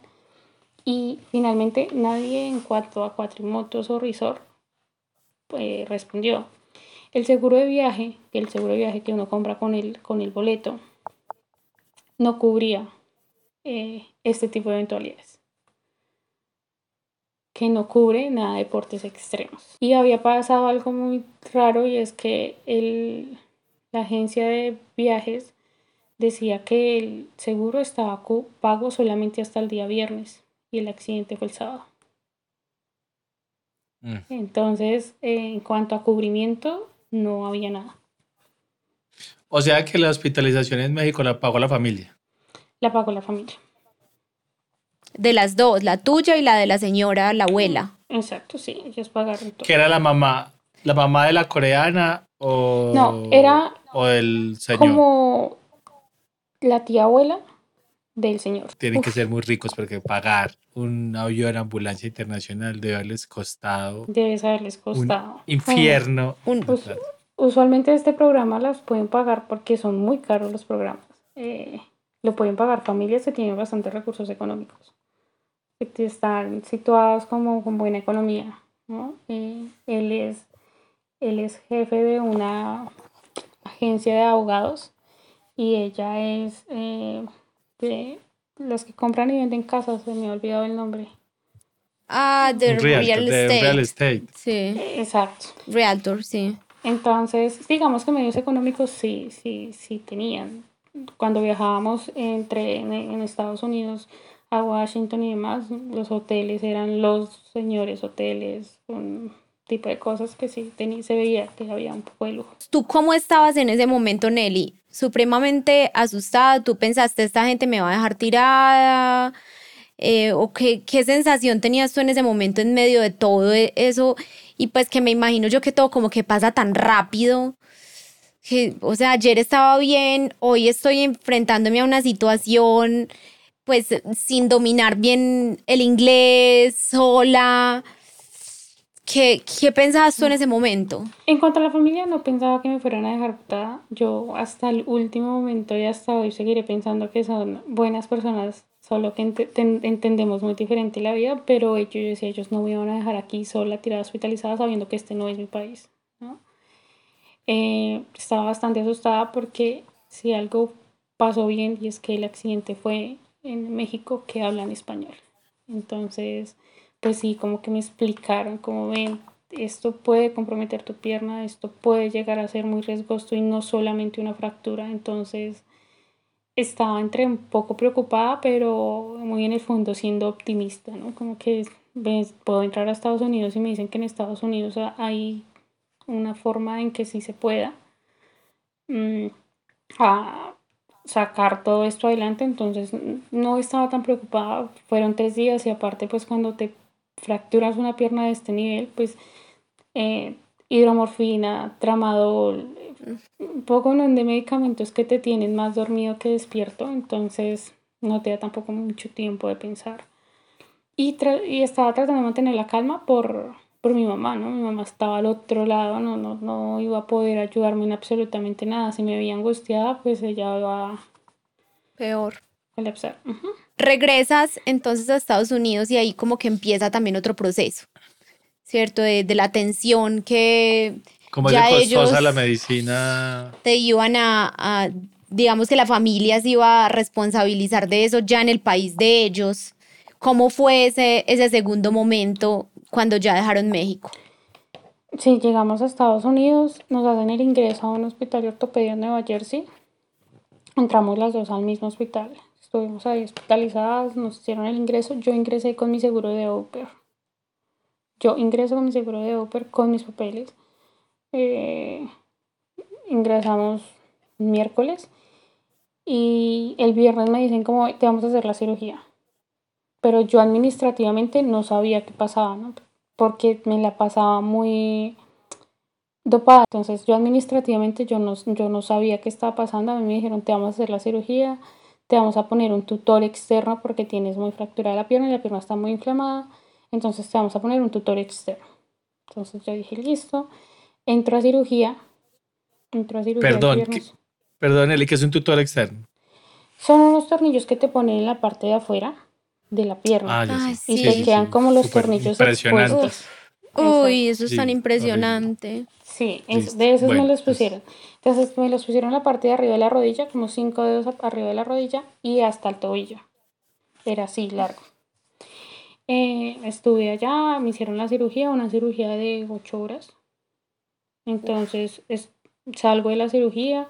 Y finalmente nadie en cuanto a cuatrimotos o resort pues, respondió. El seguro de viaje, el seguro de viaje que uno compra con el, con el boleto, no cubría eh, este tipo de eventualidades. Que no cubre nada de deportes extremos. Y había pasado algo muy raro y es que el, la agencia de viajes decía que el seguro estaba pago solamente hasta el día viernes y el accidente fue el sábado. Mm. Entonces, en cuanto a cubrimiento, no había nada. O sea que la hospitalización en México la pagó la familia. La pagó la familia. De las dos, la tuya y la de la señora, la abuela. Exacto, sí, ellos pagaron todo. ¿Que era la mamá, la mamá de la coreana o, no, era o del señor? Como la tía abuela del señor. Tienen que ser muy ricos porque pagar un avión ambulancia internacional debe haberles costado. Debe haberles costado. Un infierno. usualmente este programa las pueden pagar porque son muy caros los programas. Eh, lo pueden pagar familias que tienen bastantes recursos económicos. Que están situados como con buena economía. Eh, él, es, él es jefe de una agencia de abogados y ella es eh, de los que compran y venden casas, se me ha olvidado el nombre. Ah, de real, estate. real, estate. Sí. Exacto. Realtor, sí. Entonces, digamos que medios económicos sí, sí, sí tenían. Cuando viajábamos entre en, Estados Unidos a Washington y demás, los hoteles eran los señores hoteles, un tipo de cosas que sí se veía que había un poco de lujo. ¿Tú cómo estabas en ese momento, Nelly? supremamente asustada, tú pensaste, esta gente me va a dejar tirada, eh, o qué, qué sensación tenías tú en ese momento en medio de todo e, eso, y pues que me imagino yo que todo como que pasa tan rápido, que, o sea, ayer estaba bien, hoy estoy enfrentándome a una situación pues sin dominar bien el inglés, sola, ¿Qué, ¿Qué, pensabas tú en ese momento? En cuanto a la familia, no pensaba que me fueran a dejar botada. Yo hasta el último momento y hasta hoy seguiré pensando que son buenas personas, solo que entendemos muy diferente la vida, pero ellos, yo decía, ellos no me iban a dejar aquí sola, tirada, hospitalizada, sabiendo que este no es mi país. ¿no? Eh, estaba bastante asustada porque si algo pasó bien y es que el accidente fue en México que hablan español. Entonces pues sí, como que me explicaron, como ven, esto puede comprometer tu pierna, esto puede llegar a ser muy riesgoso y no solamente una fractura. Entonces estaba entre un poco preocupada, pero muy en el fondo siendo optimista, ¿no? Como que puedo entrar a Estados Unidos y me dicen que en Estados Unidos hay una forma en que sí se pueda mm, a sacar todo esto adelante, entonces no estaba tan preocupada, fueron tres días y aparte pues cuando te fracturas una pierna de este nivel, pues eh, hidromorfina, tramadol, un poco de medicamentos que te tienen más dormido que despierto, entonces no te da tampoco mucho tiempo de pensar. Y, y estaba tratando de mantener la calma por, por mi mamá, ¿no? Mi mamá estaba al otro lado, no, no, no iba a poder ayudarme en absolutamente nada. Si me veía angustiada, pues ella iba... Peor. Colapsar. Regresas entonces a Estados Unidos y ahí como que empieza también otro proceso, ¿cierto? De, la atención que... Como ya es costosa la medicina. Te iban a, digamos que la familia se iba a responsabilizar de eso ya en el país de ellos. ¿Cómo fue ese, ese segundo momento cuando ya dejaron México? Sí, llegamos a Estados Unidos, nos hacen el ingreso a un hospital de ortopedia en Nueva Jersey. Entramos las dos al mismo hospital. Estuvimos ahí hospitalizadas, nos hicieron el ingreso. Yo ingresé con mi seguro de Oper. Yo ingreso con mi seguro de Oper con mis papeles. Eh, ingresamos miércoles y el viernes me dicen como te vamos a hacer la cirugía. Pero yo administrativamente no sabía qué pasaba, ¿no? Porque me la pasaba muy dopada. Entonces yo administrativamente yo no, yo no sabía qué estaba pasando. A mí me dijeron te vamos a hacer la cirugía, te vamos a poner un tutor externo porque tienes muy fracturada la pierna y la pierna está muy inflamada. Entonces te vamos a poner un tutor externo. Entonces yo dije listo. Entro a cirugía. Entro a cirugía. Perdón, perdón, Eli, que es un tutor externo. Son unos tornillos que te ponen en la parte de afuera de la pierna. Ah, y te quedan como los tornillos expuestos. Uy, eso es tan impresionante. Sí, de esos me los pusieron. Entonces me los pusieron en la parte de arriba de la rodilla, como cinco dedos arriba de la rodilla y hasta el tobillo. Era así, largo. Eh, estuve allá, me hicieron la cirugía, una cirugía de ocho horas. Entonces salgo de la cirugía,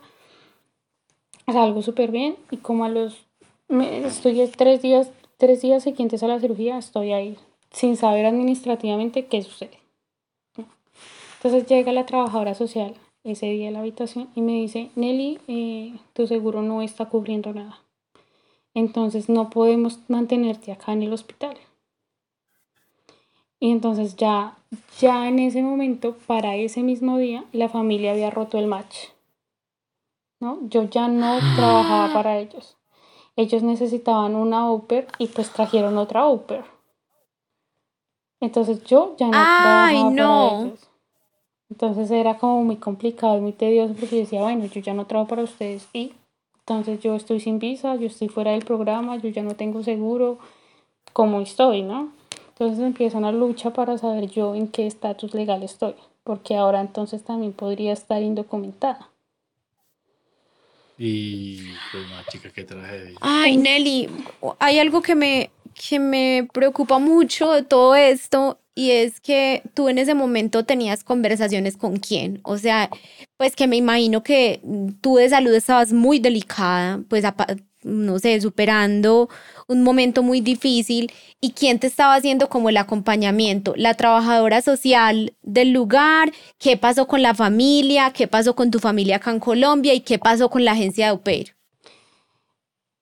salgo súper bien y como a los, estoy tres días Tres días siguientes a la cirugía estoy ahí, sin saber administrativamente qué sucede. Entonces llega la trabajadora social ese día a la habitación y me dice, Nelly, eh, tu seguro no está cubriendo nada. Entonces no podemos mantenerte acá en el hospital. Y entonces ya, ya en ese momento, para ese mismo día, la familia había roto el match. ¿no? Yo ya no trabajaba para ellos ellos necesitaban una Oper y pues trajeron otra Oper. Entonces yo ya no Ay, no. Entonces era como muy complicado y muy tedioso porque yo decía, bueno, yo ya no trabajo para ustedes y entonces yo estoy sin visa, yo estoy fuera del programa, yo ya no tengo seguro, ¿cómo estoy, no? Entonces empieza una lucha para saber yo en qué estatus legal estoy, porque ahora entonces también podría estar indocumentada. Y pues, chica, qué tragedia. Ay, Nelly, hay algo que me, que me preocupa mucho de todo esto y es que tú en ese momento tenías conversaciones con quién. O sea, pues que me imagino que tú de salud estabas muy delicada, pues no sé, superando un momento muy difícil. Y quién te estaba haciendo como el acompañamiento, la trabajadora social del lugar, qué pasó con la familia, qué pasó con tu familia acá en Colombia y qué pasó con la agencia de Oper.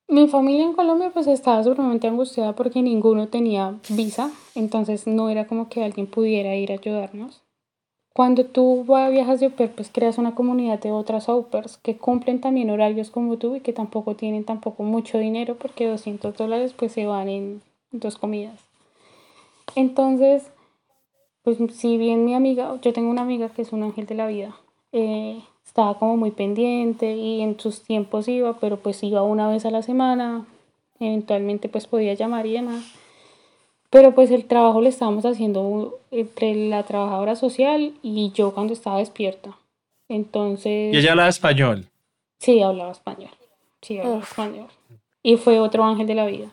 Mi familia en Colombia pues estaba sumamente angustiada porque ninguno tenía visa, entonces no era como que alguien pudiera ir a ayudarnos. Cuando tú viajas de au pues creas una comunidad de otras au que cumplen también horarios como tú y que tampoco tienen tampoco mucho dinero porque 200 dólares pues se van en dos comidas. Entonces, pues si bien mi amiga, yo tengo una amiga que es un ángel de la vida, eh, estaba como muy pendiente y en sus tiempos iba, pero pues iba una vez a la semana, eventualmente pues podía llamar y demás. Pero pues el trabajo lo estábamos haciendo entre la trabajadora social y yo cuando estaba despierta. Entonces... ¿Y ella hablaba español? Sí, hablaba español. Sí, hablaba español. Y fue otro ángel de la vida.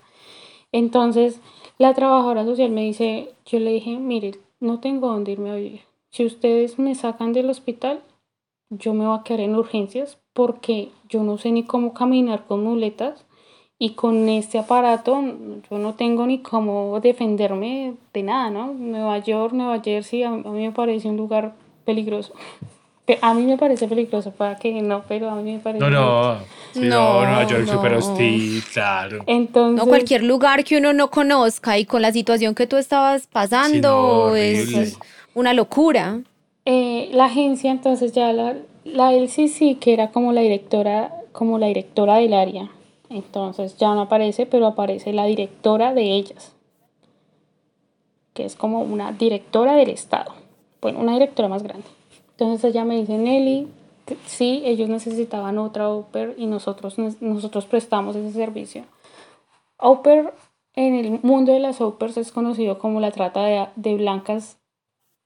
Entonces, la trabajadora social me dice, yo le dije, mire, no tengo dónde irme a vivir. Si ustedes me sacan del hospital, yo me voy a quedar en urgencias porque yo no sé ni cómo caminar con muletas y con este aparato yo no tengo ni cómo defenderme de nada, ¿no? Nueva York, Nueva Jersey, a, mí me parece un lugar peligroso. A mí me parece peligroso, para que no, pero a mí me parece. No, no, no, Nueva York es súper hostil, claro. Entonces, no, cualquier lugar que uno no conozca y con la situación que tú estabas pasando es una locura. Eh, la agencia, entonces ya la, la LCC, que era como la directora, como la directora del área, entonces ya no aparece, pero aparece la directora de ellas, que es como una directora del Estado. Bueno, una directora más grande. Entonces ella me dice, Nelly, sí, ellos necesitaban otra Oper y nosotros, nosotros prestamos ese servicio. Oper en el mundo de las Opers es conocido como la trata de, de blancas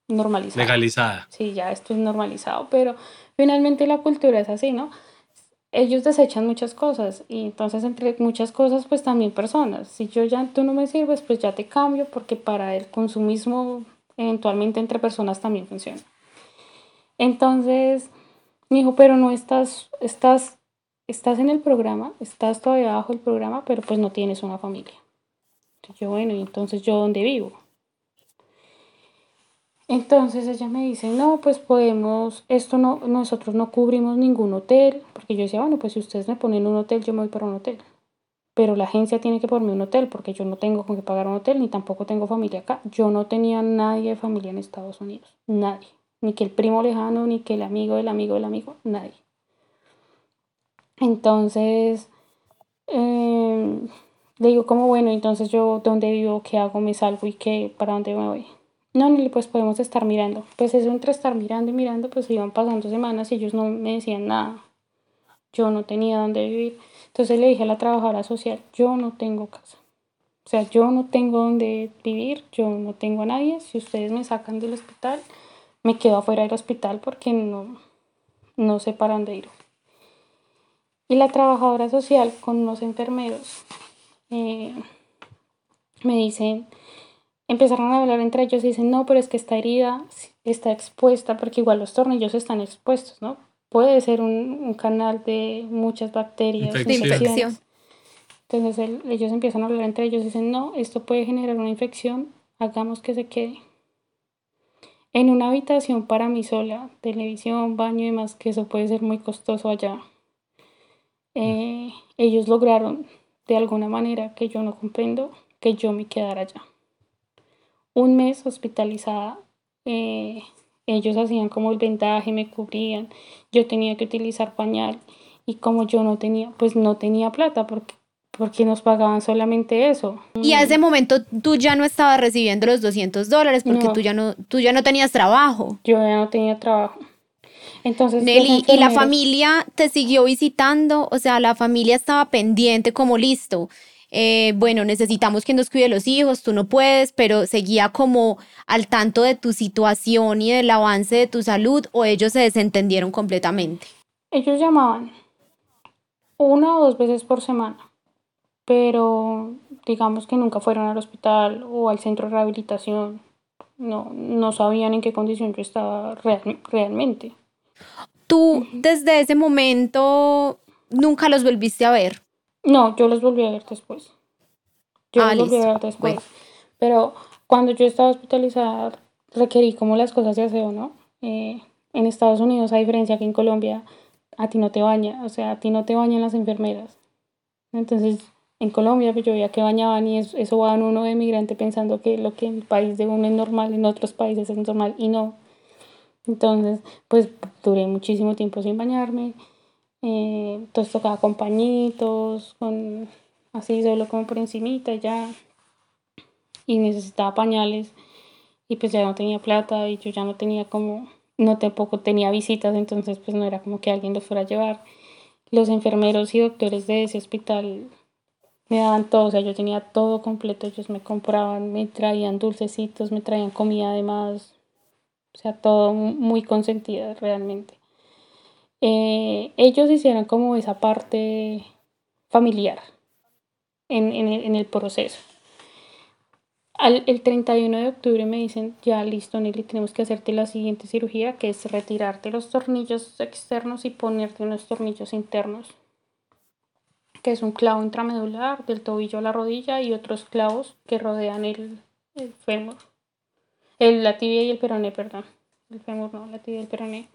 normalizada. Legalizada. Sí, ya esto es normalizado, pero finalmente la cultura es así, ¿no? ellos desechan muchas cosas y entonces entre muchas cosas pues también personas. Si yo ya tú no me sirves pues ya te cambio porque para el consumismo eventualmente entre personas también funciona. Entonces me dijo, pero no estás, estás, estás en el programa, estás todavía bajo el programa, pero pues no tienes una familia. yo, bueno, y entonces yo dónde vivo. Entonces ella me dice, no, pues podemos, esto no, nosotros no cubrimos ningún hotel, porque yo decía, bueno, pues si ustedes me ponen un hotel, yo me voy para un hotel. Pero la agencia tiene que ponerme un hotel, porque yo no tengo con qué pagar un hotel, ni tampoco tengo familia acá. Yo no tenía nadie de familia en Estados Unidos, nadie. Ni que el primo lejano, ni que el amigo del amigo del amigo, nadie. Entonces, eh, le digo, como bueno, entonces yo, ¿dónde vivo? ¿Qué hago? ¿Me salgo? ¿Y qué? ¿Para dónde me voy? No, ni pues podemos estar mirando. Pues eso entre estar mirando y mirando, pues iban pasando semanas y ellos no me decían nada. Yo no tenía dónde vivir. Entonces le dije a la trabajadora social, yo no tengo casa. O sea, yo no tengo dónde vivir, yo no tengo a nadie. Si ustedes me sacan del hospital, me quedo afuera del hospital porque no, no sé para dónde ir. Y la trabajadora social con unos enfermeros eh, me dicen, empezaron a hablar entre ellos y dicen, no, pero es que esta herida está expuesta, porque igual los tornillos están expuestos, ¿no? Puede ser un, canal de muchas bacterias, de infección. Entonces ellos empiezan a hablar entre ellos y dicen, no, esto puede generar una infección, hagamos que se quede. En una habitación para mí sola, televisión, baño y demás, que eso puede ser muy costoso allá. Eh, ellos lograron de alguna manera que yo no comprendo que yo me quedara allá un mes hospitalizada. Eh, ellos hacían como el vendaje, me cubrían, yo tenía que utilizar pañal y como yo no tenía, pues no tenía plata porque, porque nos pagaban solamente eso. Y a ese momento tú ya no estabas recibiendo los 200 dólares porque tú, ya no, tú ya no tenías trabajo. Yo ya no tenía trabajo. Entonces, Nelly, ¿y la familia te siguió visitando? O sea, la familia estaba pendiente como listo. Eh, bueno, necesitamos que nos cuide los hijos, tú no puedes, pero seguía como al tanto de tu situación y del avance de tu salud o ellos se desentendieron completamente? Ellos llamaban una o dos veces por semana, pero digamos que nunca fueron al hospital o al centro de rehabilitación. No, no sabían en qué condición yo estaba realmente. ¿Tú desde ese momento nunca los volviste a ver? No, yo los volví a ver después. Yo los volví a ver después. Pero cuando yo estaba hospitalizada, requerí como las cosas de aseo, ¿no? Eh, en Estados Unidos, a diferencia que en Colombia, a ti no te baña, o sea, a ti no te bañan las enfermeras. Entonces, en Colombia, pues yo veía que bañaban y eso, eso va en uno de migrante pensando que lo que en el país de uno es normal, en otros países es normal y no. Entonces, pues duré muchísimo tiempo sin bañarme. Eh, entonces tocaba con pañitos, con así solo como por encimita ya. Y necesitaba pañales y pues ya no tenía plata y yo ya no tenía como, no tampoco tenía visitas, entonces pues no era como que alguien los fuera a llevar. Los enfermeros y doctores de ese hospital me daban todo, o sea, yo tenía todo completo, ellos me compraban, me traían dulcecitos, me traían comida además, o sea, todo muy consentida realmente. Eh, ellos hicieron como esa parte familiar en, el, proceso. Al, el 31 de octubre me dicen, ya listo Nelly, tenemos que hacerte la siguiente cirugía, que es retirarte los tornillos externos y ponerte unos tornillos internos, que es un clavo intramedular del tobillo a la rodilla y otros clavos que rodean el, el fémur, el, la tibia y el peroné, perdón, el fémur no, la tibia y el peroné.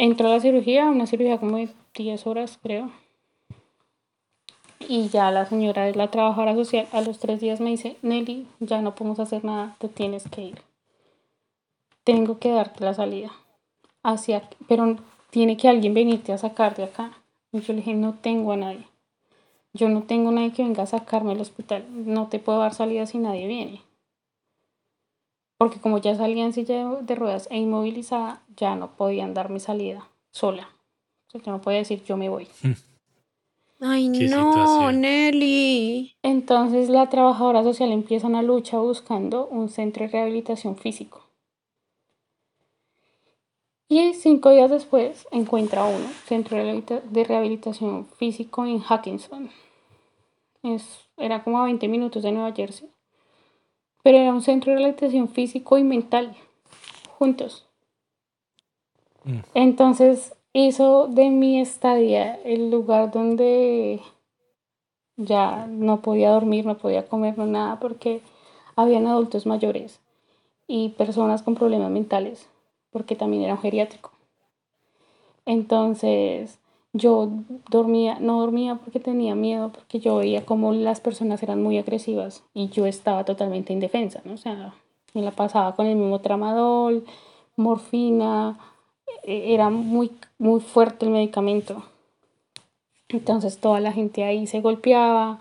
Entró a la cirugía, una cirugía como de 10 horas, creo. Y ya la señora es la trabajadora social. A los tres días me dice, Nelly, ya no podemos hacer nada, te tienes que ir. Tengo que darte la salida. Hacia, pero tiene que alguien venirte a sacar de acá. Y yo le dije, no tengo a nadie. Yo no tengo nadie que venga a sacarme del hospital. No te puedo dar salida si nadie viene porque como ya salía en silla de ruedas e inmovilizada, ya no podían dar mi salida sola. O sea, yo no podía decir yo me voy. Ay, no, Nelly. Entonces la trabajadora social empieza una lucha buscando un centro de rehabilitación físico. Y cinco días después encuentra uno, Centro de Rehabilitación Físico en Hackinson. Es, era como a 20 minutos de Nueva Jersey. Pero era un centro de rehabilitación físico y mental, juntos. Mm. Entonces hizo de mi estadía el lugar donde ya no podía dormir, no podía comer, no nada, porque habían adultos mayores y personas con problemas mentales porque también era un geriátrico. Entonces yo dormía, no dormía porque tenía miedo, porque yo veía como las personas eran muy agresivas y yo estaba totalmente indefensa, ¿no? O sea, me la pasaba con el mismo tramadol, morfina, e, era muy, muy fuerte el medicamento. Entonces toda la gente ahí se golpeaba,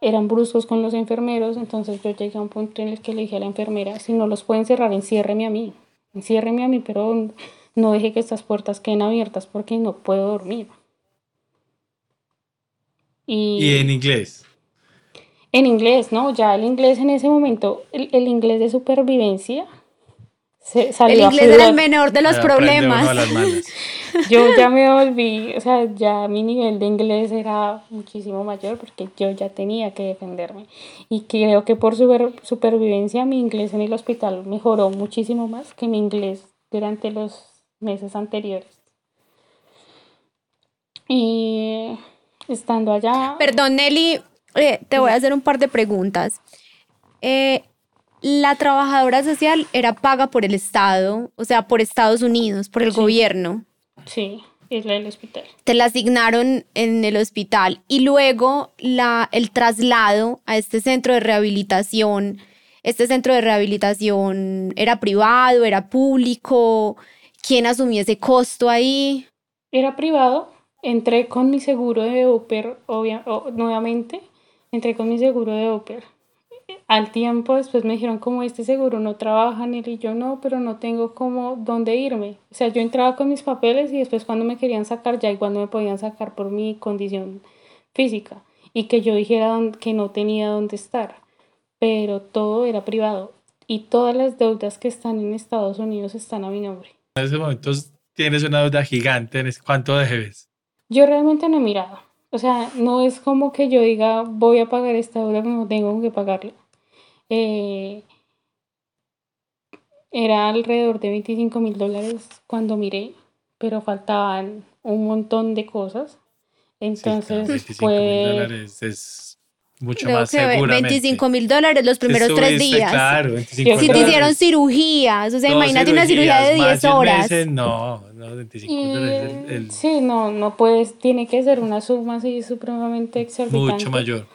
eran bruscos con los enfermeros, entonces yo llegué a un punto en el que le dije a la enfermera, si no los pueden cerrar, enciérreme a mí enciérreme a mí, pero no deje que estas puertas queden abiertas porque no puedo dormir. Y, en inglés? En inglés, ¿no? Ya el inglés en ese momento, el, inglés de supervivencia, se salió el inglés era el menor de los problemas. yo ya me volví, o sea, ya mi nivel de inglés era muchísimo mayor porque yo ya tenía que defenderme. Y creo que por super, supervivencia mi inglés en el hospital mejoró muchísimo más que mi inglés durante los meses anteriores. Y estando allá... Perdón, Nelly, eh, te voy a hacer un par de preguntas. Eh, la trabajadora social era paga por el Estado, o sea, por Estados Unidos, por el gobierno. Sí, es la del hospital. Te la asignaron en el hospital y luego la, el traslado a este centro de rehabilitación. Este centro de rehabilitación era privado, era público. ¿Quién asumía ese costo ahí? Era privado. Entré con mi seguro de Uber, nuevamente. Entré con mi seguro de Uber al tiempo después me dijeron como este seguro no trabaja ni y yo no, pero no tengo como dónde irme. O sea, yo entraba con mis papeles y después cuando me querían sacar ya igual no me podían sacar por mi condición física y que yo dijera que no tenía dónde estar. Pero todo era privado y todas las deudas que están en Estados Unidos están a mi nombre. En ese momento tienes una deuda gigante, ¿cuánto debes? Yo realmente no he mirado. O sea, no es como que yo diga voy a pagar esta deuda, no tengo que pagarla. Eh, era alrededor de 25 mil dólares cuando miré, pero faltaban un montón de cosas. Entonces, dólares es mucho más seguramente. 25 mil dólares los primeros tres días. Claro, si te hicieron cirugías, o sea, imagínate una cirugía de 10 horas. no, no, 25 dólares. Sí, no, no puedes, tiene que ser una suma así supremamente exorbitante. Mucho mayor.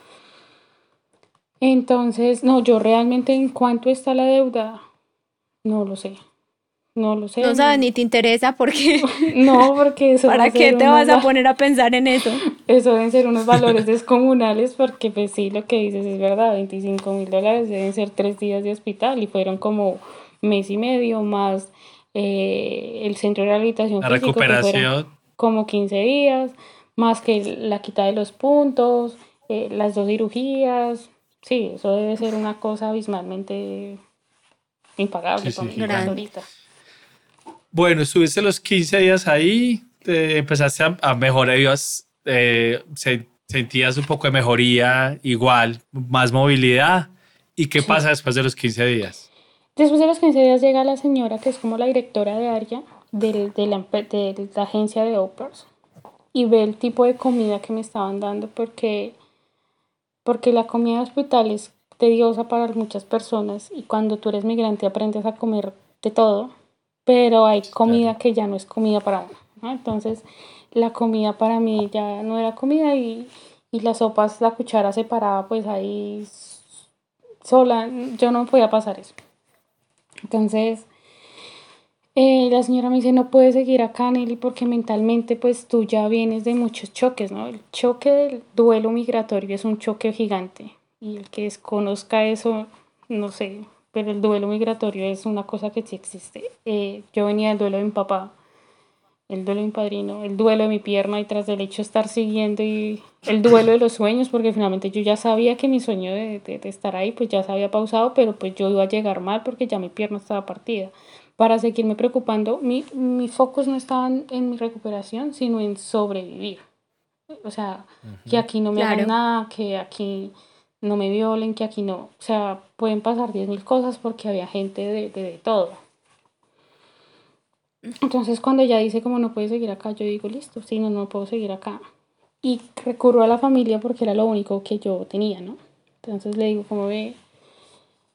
Entonces, no, yo realmente en cuánto está la deuda, no lo sé. No lo sé. No sabes ni te interesa porque. no, porque eso. ¿Para qué te vas a poner a pensar en eso? Eso deben ser unos valores descomunales, porque, pues sí, lo que dices es verdad: 25 mil dólares deben ser tres días de hospital y fueron como mes y medio más eh, el centro de rehabilitación. La recuperación. Como 15 días, más que la quita de los puntos, eh, las dos cirugías, Sí, eso debe ser una cosa abismalmente impagable sí, sí, ahorita. Bueno, estuviste los 15 días ahí, empezaste a, mejorar, eh, sentías un poco de mejoría, igual, más movilidad. ¿Y qué pasa después de los 15 días? Después de los 15 días llega la señora, que es como la directora de área de, la, de la agencia de Opers, y ve el tipo de comida que me estaban dando, porque porque la comida de hospital es tediosa para muchas personas y cuando tú eres migrante aprendes a comer de todo, pero hay comida que ya no es comida para uno. Entonces, la comida para mí ya no era comida y, y las sopas, la cuchara separada, pues ahí sola, yo no podía pasar eso. Entonces, eh, la señora me dice, no puedes seguir acá, Nelly, porque mentalmente pues tú ya vienes de muchos choques, ¿no? El choque del duelo migratorio es un choque gigante y el que desconozca eso, no sé, pero el duelo migratorio es una cosa que sí existe. Eh, yo venía del duelo de mi papá, el duelo de mi padrino, el duelo de mi pierna y tras del hecho estar siguiendo y el duelo de los sueños, porque finalmente yo ya sabía que mi sueño de, de, de estar ahí pues ya se había pausado, pero pues yo iba a llegar mal porque ya mi pierna estaba partida para seguirme preocupando, mi, mis focos no estaban en mi recuperación, sino en sobrevivir. O sea, que aquí no me hagan nada, que aquí no me violen, que aquí no. O sea, pueden pasar 10.000 cosas porque había gente de, de, todo. Entonces, cuando ella dice como no puede seguir acá, yo digo, listo, sí, no, no puedo seguir acá. Y recurro a la familia porque era lo único que yo tenía, ¿no? Entonces le digo, como ve,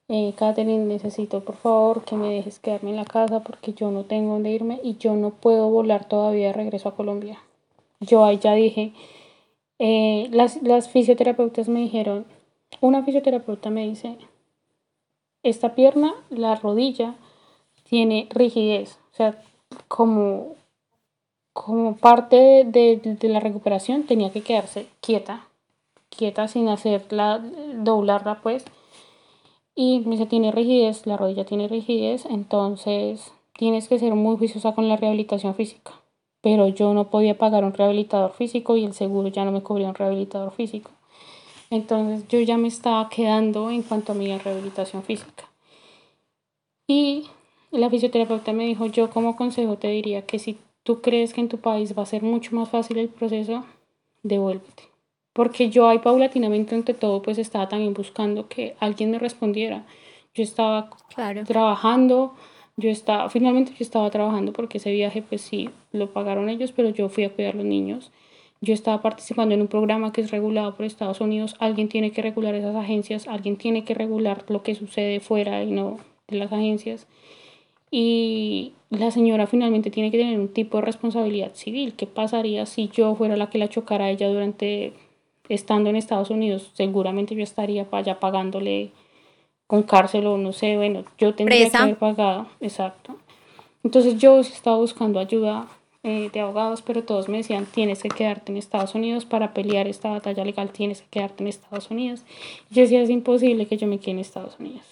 eh, Catherine, necesito por favor que me dejes quedarme en la casa porque yo no tengo dónde irme y yo no puedo volar todavía de regreso a Colombia. Yo ahí ya dije, eh, las, las fisioterapeutas me dijeron, una fisioterapeuta me dice, esta pierna, la rodilla, tiene rigidez, o sea, como, como parte de, de la recuperación tenía que quedarse quieta, quieta sin hacerla, doblarla pues y me dice, tiene rigidez, la rodilla tiene rigidez, entonces tienes que ser muy juiciosa con la rehabilitación física. Pero yo no podía pagar un rehabilitador físico y el seguro ya no me cubría un rehabilitador físico. Entonces yo ya me estaba quedando en cuanto a mi rehabilitación física. Y la fisioterapeuta me dijo, yo como consejo te diría que si tú crees que en tu país va a ser mucho más fácil el proceso, devuélvete porque yo ahí paulatinamente ante todo pues estaba también buscando que alguien me respondiera. Yo estaba trabajando, yo estaba, finalmente yo estaba trabajando porque ese viaje pues sí lo pagaron ellos, pero yo fui a cuidar a los niños. Yo estaba participando en un programa que es regulado por Estados Unidos. Alguien tiene que regular esas agencias, alguien tiene que regular lo que sucede fuera y no de las agencias. Y la señora finalmente tiene que tener un tipo de responsabilidad civil. ¿Qué pasaría si yo fuera la que la chocara a ella durante estando en Estados Unidos, seguramente yo estaría allá pagándole con cárcel o no sé, bueno, yo tendría que haber pagado, exacto. Entonces yo estaba buscando ayuda eh, de abogados, pero todos me decían, tienes que quedarte en Estados Unidos para pelear esta batalla legal, tienes que quedarte en Estados Unidos. Yo decía, es imposible que yo me quede en Estados Unidos.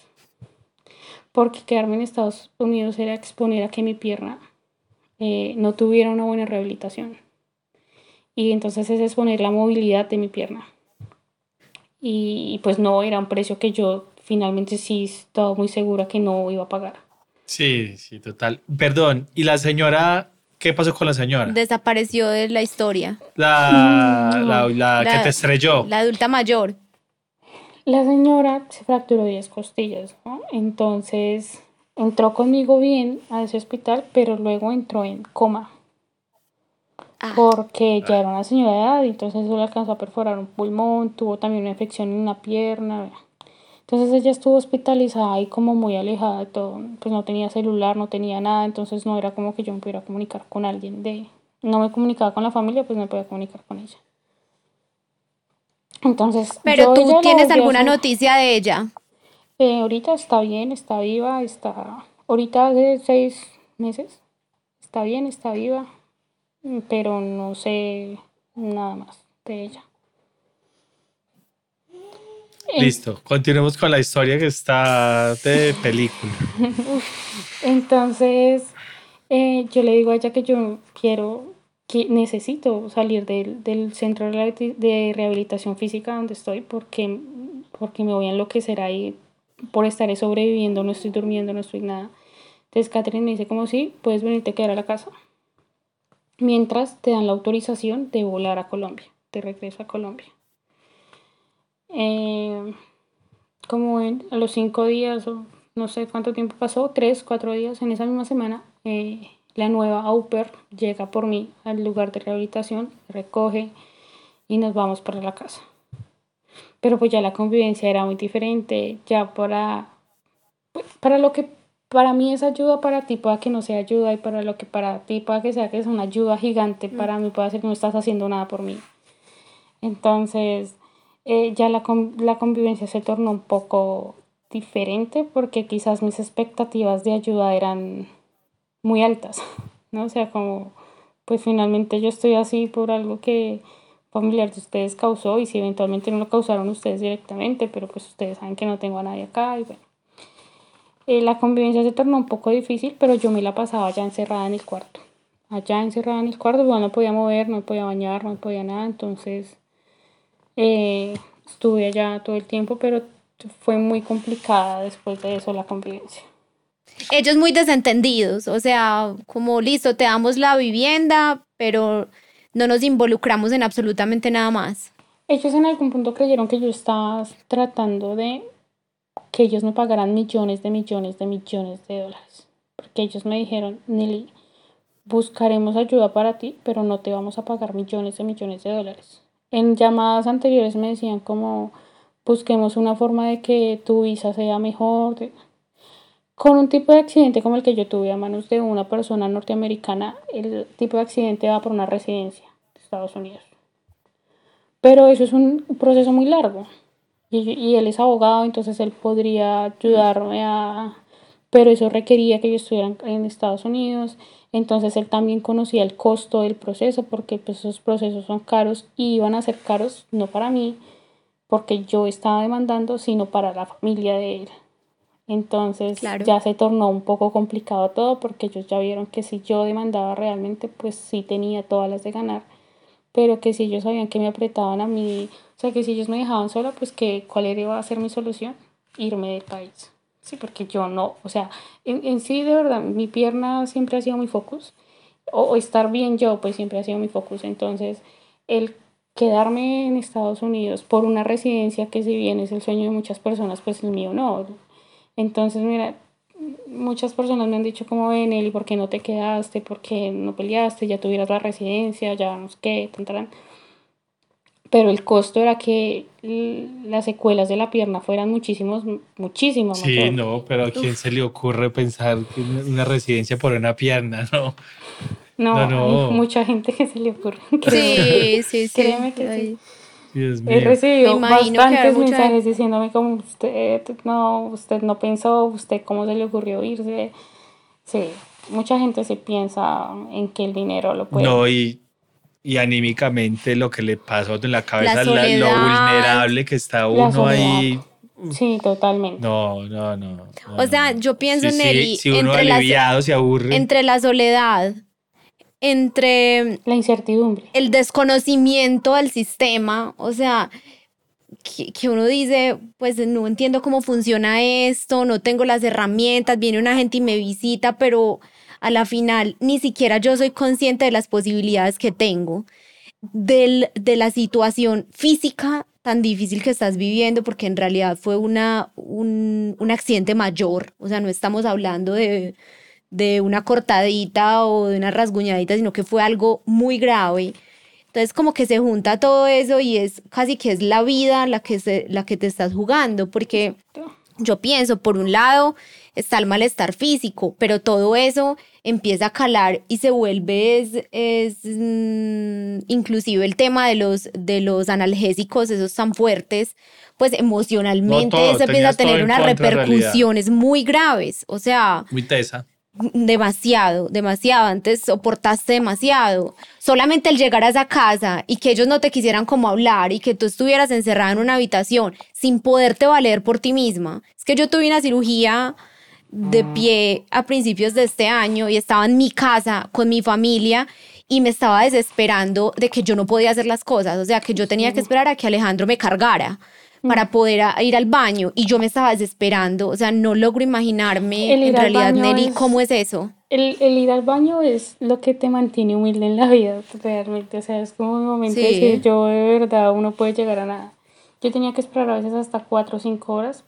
Porque quedarme en Estados Unidos era exponer a que mi pierna eh, no tuviera una buena rehabilitación y entonces es exponer la movilidad de mi pierna. Y, pues no, era un precio que yo finalmente sí estaba muy segura que no iba a pagar. Sí, sí, total. Perdón, ¿y la señora, qué pasó con la señora? Desapareció de la historia. La, la, la, que te estrelló. La adulta mayor. La señora se fracturó 10 costillas, ¿no? Entonces entró conmigo bien a ese hospital, pero luego entró en coma. Ah. porque ya era una señora de edad y entonces eso le alcanzó a perforar un pulmón, tuvo también una infección en una pierna. Entonces ella estuvo hospitalizada y como muy alejada de todo, pues no tenía celular, no tenía nada, entonces no era como que yo me pudiera comunicar con alguien de... No me comunicaba con la familia, pues me podía comunicar con ella. Entonces... Pero tú tienes alguna noticia de ella. Eh, ahorita está bien, está viva, está... Ahorita hace seis meses. Está bien, está viva pero no sé nada más de ella. Listo, continuemos con la historia que está de película. Entonces, eh, yo le digo a ella que yo quiero, que necesito salir del, del centro de rehabilitación física donde estoy porque, porque me voy a enloquecer ahí por estar sobreviviendo, no estoy durmiendo, no estoy nada. Entonces Catherine me dice como sí, puedes venirte a quedar a la casa mientras te dan la autorización de volar a Colombia, de regreso a Colombia. Eh, como a los cinco días, o no sé cuánto tiempo pasó, tres, cuatro días en esa misma semana, eh, la nueva AUPER llega por mí al lugar de rehabilitación, recoge y nos vamos para la casa. Pero pues ya la convivencia era muy diferente, ya para, para lo que para mí es ayuda, para ti pueda que no sea ayuda y para lo que para ti pueda que sea que es una ayuda gigante, mm. para mí puede ser que no estás haciendo nada por mí. Entonces, eh, ya la, la convivencia se tornó un poco diferente porque quizás mis expectativas de ayuda eran muy altas, ¿no? O sea, como, pues finalmente yo estoy así por algo que familiar de ustedes causó y si eventualmente no lo causaron ustedes directamente, pero pues ustedes saben que no tengo a nadie acá y bueno. Eh, la convivencia se tornó un poco difícil, pero yo me la pasaba ya encerrada en el cuarto. Allá encerrada en el cuarto, pues no podía mover, no podía bañar, no podía nada, entonces eh, estuve allá todo el tiempo, pero fue muy complicada después de eso la convivencia. ellos muy desentendidos, o sea, como listo, te damos la vivienda, pero no nos involucramos en absolutamente nada más. Ellos en algún punto creyeron que yo estaba tratando de que ellos me pagaran millones de millones de millones de dólares. Porque ellos me dijeron, Nelly, buscaremos ayuda para ti, pero no te vamos a pagar millones de millones de dólares. En llamadas anteriores me decían como, busquemos una forma de que tu visa sea mejor. Con un tipo de accidente como el que yo tuve a manos de una persona norteamericana, el tipo de accidente va por una residencia de Estados Unidos. Pero eso es un proceso muy largo. Y, y él es abogado, entonces él podría ayudarme a... Pero eso requería que yo estuviera en Estados Unidos. Entonces él también conocía el costo del proceso porque pues, esos procesos son caros y iban a ser caros no para mí, porque yo estaba demandando, sino para la familia de él. Entonces ya se tornó un poco complicado todo porque ellos ya vieron que si yo demandaba realmente, pues sí tenía todas las de ganar, pero que si ellos sabían que me apretaban a mí, o sea, que si ellos me dejaban sola, pues que cuál iba a ser mi solución, irme del país. Sí, porque yo no, o sea, en, en sí de verdad, mi pierna siempre ha sido mi focus, o, estar bien yo, pues siempre ha sido mi focus. Entonces, el quedarme en Estados Unidos por una residencia que si bien es el sueño de muchas personas, pues el mío no. Entonces, mira, muchas personas me han dicho como ven, Eli, ¿por qué no te quedaste? ¿Por qué no peleaste? Ya tuvieras la residencia, ya no sé qué, Pero el costo era que las secuelas de la pierna fueran muchísimos, muchísimo Sí, no, pero ¿a quién se le ocurre pensar una residencia por una pierna, no? No, no, hay mucha gente que se le ocurre. Sí, sí, sí. Créeme que sí. He recibido bastantes mensajes diciéndome como usted no, usted no pensó, usted cómo se le ocurrió irse. Sí, mucha gente se piensa en que el dinero lo puede. No, y, y anímicamente lo que le pasó en la cabeza, la lo vulnerable que está uno ahí. Sí, totalmente. No, no, no. o sea, yo pienso en él. si uno aliviado se aburre. Entre la soledad entre la incertidumbre, el desconocimiento del sistema, o sea, que, uno dice, pues no entiendo cómo funciona esto, no tengo las herramientas, viene una gente y me visita, pero a la final ni siquiera yo soy consciente de las posibilidades que tengo, del, de la situación física tan difícil que estás viviendo, porque en realidad fue una, un, un accidente mayor, o sea, no estamos hablando de de una cortadita o de una rasguñadita, sino que fue algo muy grave. Entonces como que se junta todo eso y es casi que es la vida la que, se, la que te estás jugando, porque yo pienso, por un lado está el malestar físico, pero todo eso empieza a calar y se vuelve, es, es mm, inclusive el tema de los, de los analgésicos, esos tan fuertes, pues emocionalmente se empieza a tener unas repercusiones muy graves, o sea... Muy tesa demasiado, demasiado, antes soportaste demasiado. Solamente el llegar a esa casa y que ellos no te quisieran como hablar y que tú estuvieras encerrada en una habitación sin poderte valer por ti misma. Es que yo tuve una cirugía de mm. pie a principios de este año y estaba en mi casa con mi familia y me estaba desesperando de que yo no podía hacer las cosas, o sea, que yo tenía que esperar a que Alejandro me cargara para poder ir al baño y yo me estaba desesperando, o sea, no logro imaginarme en realidad, Nelly, cómo es eso. El, el, ir al baño es lo que te mantiene humilde en la vida, realmente, o sea, es como un momento de decir, yo de verdad, uno puede llegar a nada. Yo tenía que esperar a veces hasta cuatro o cinco horas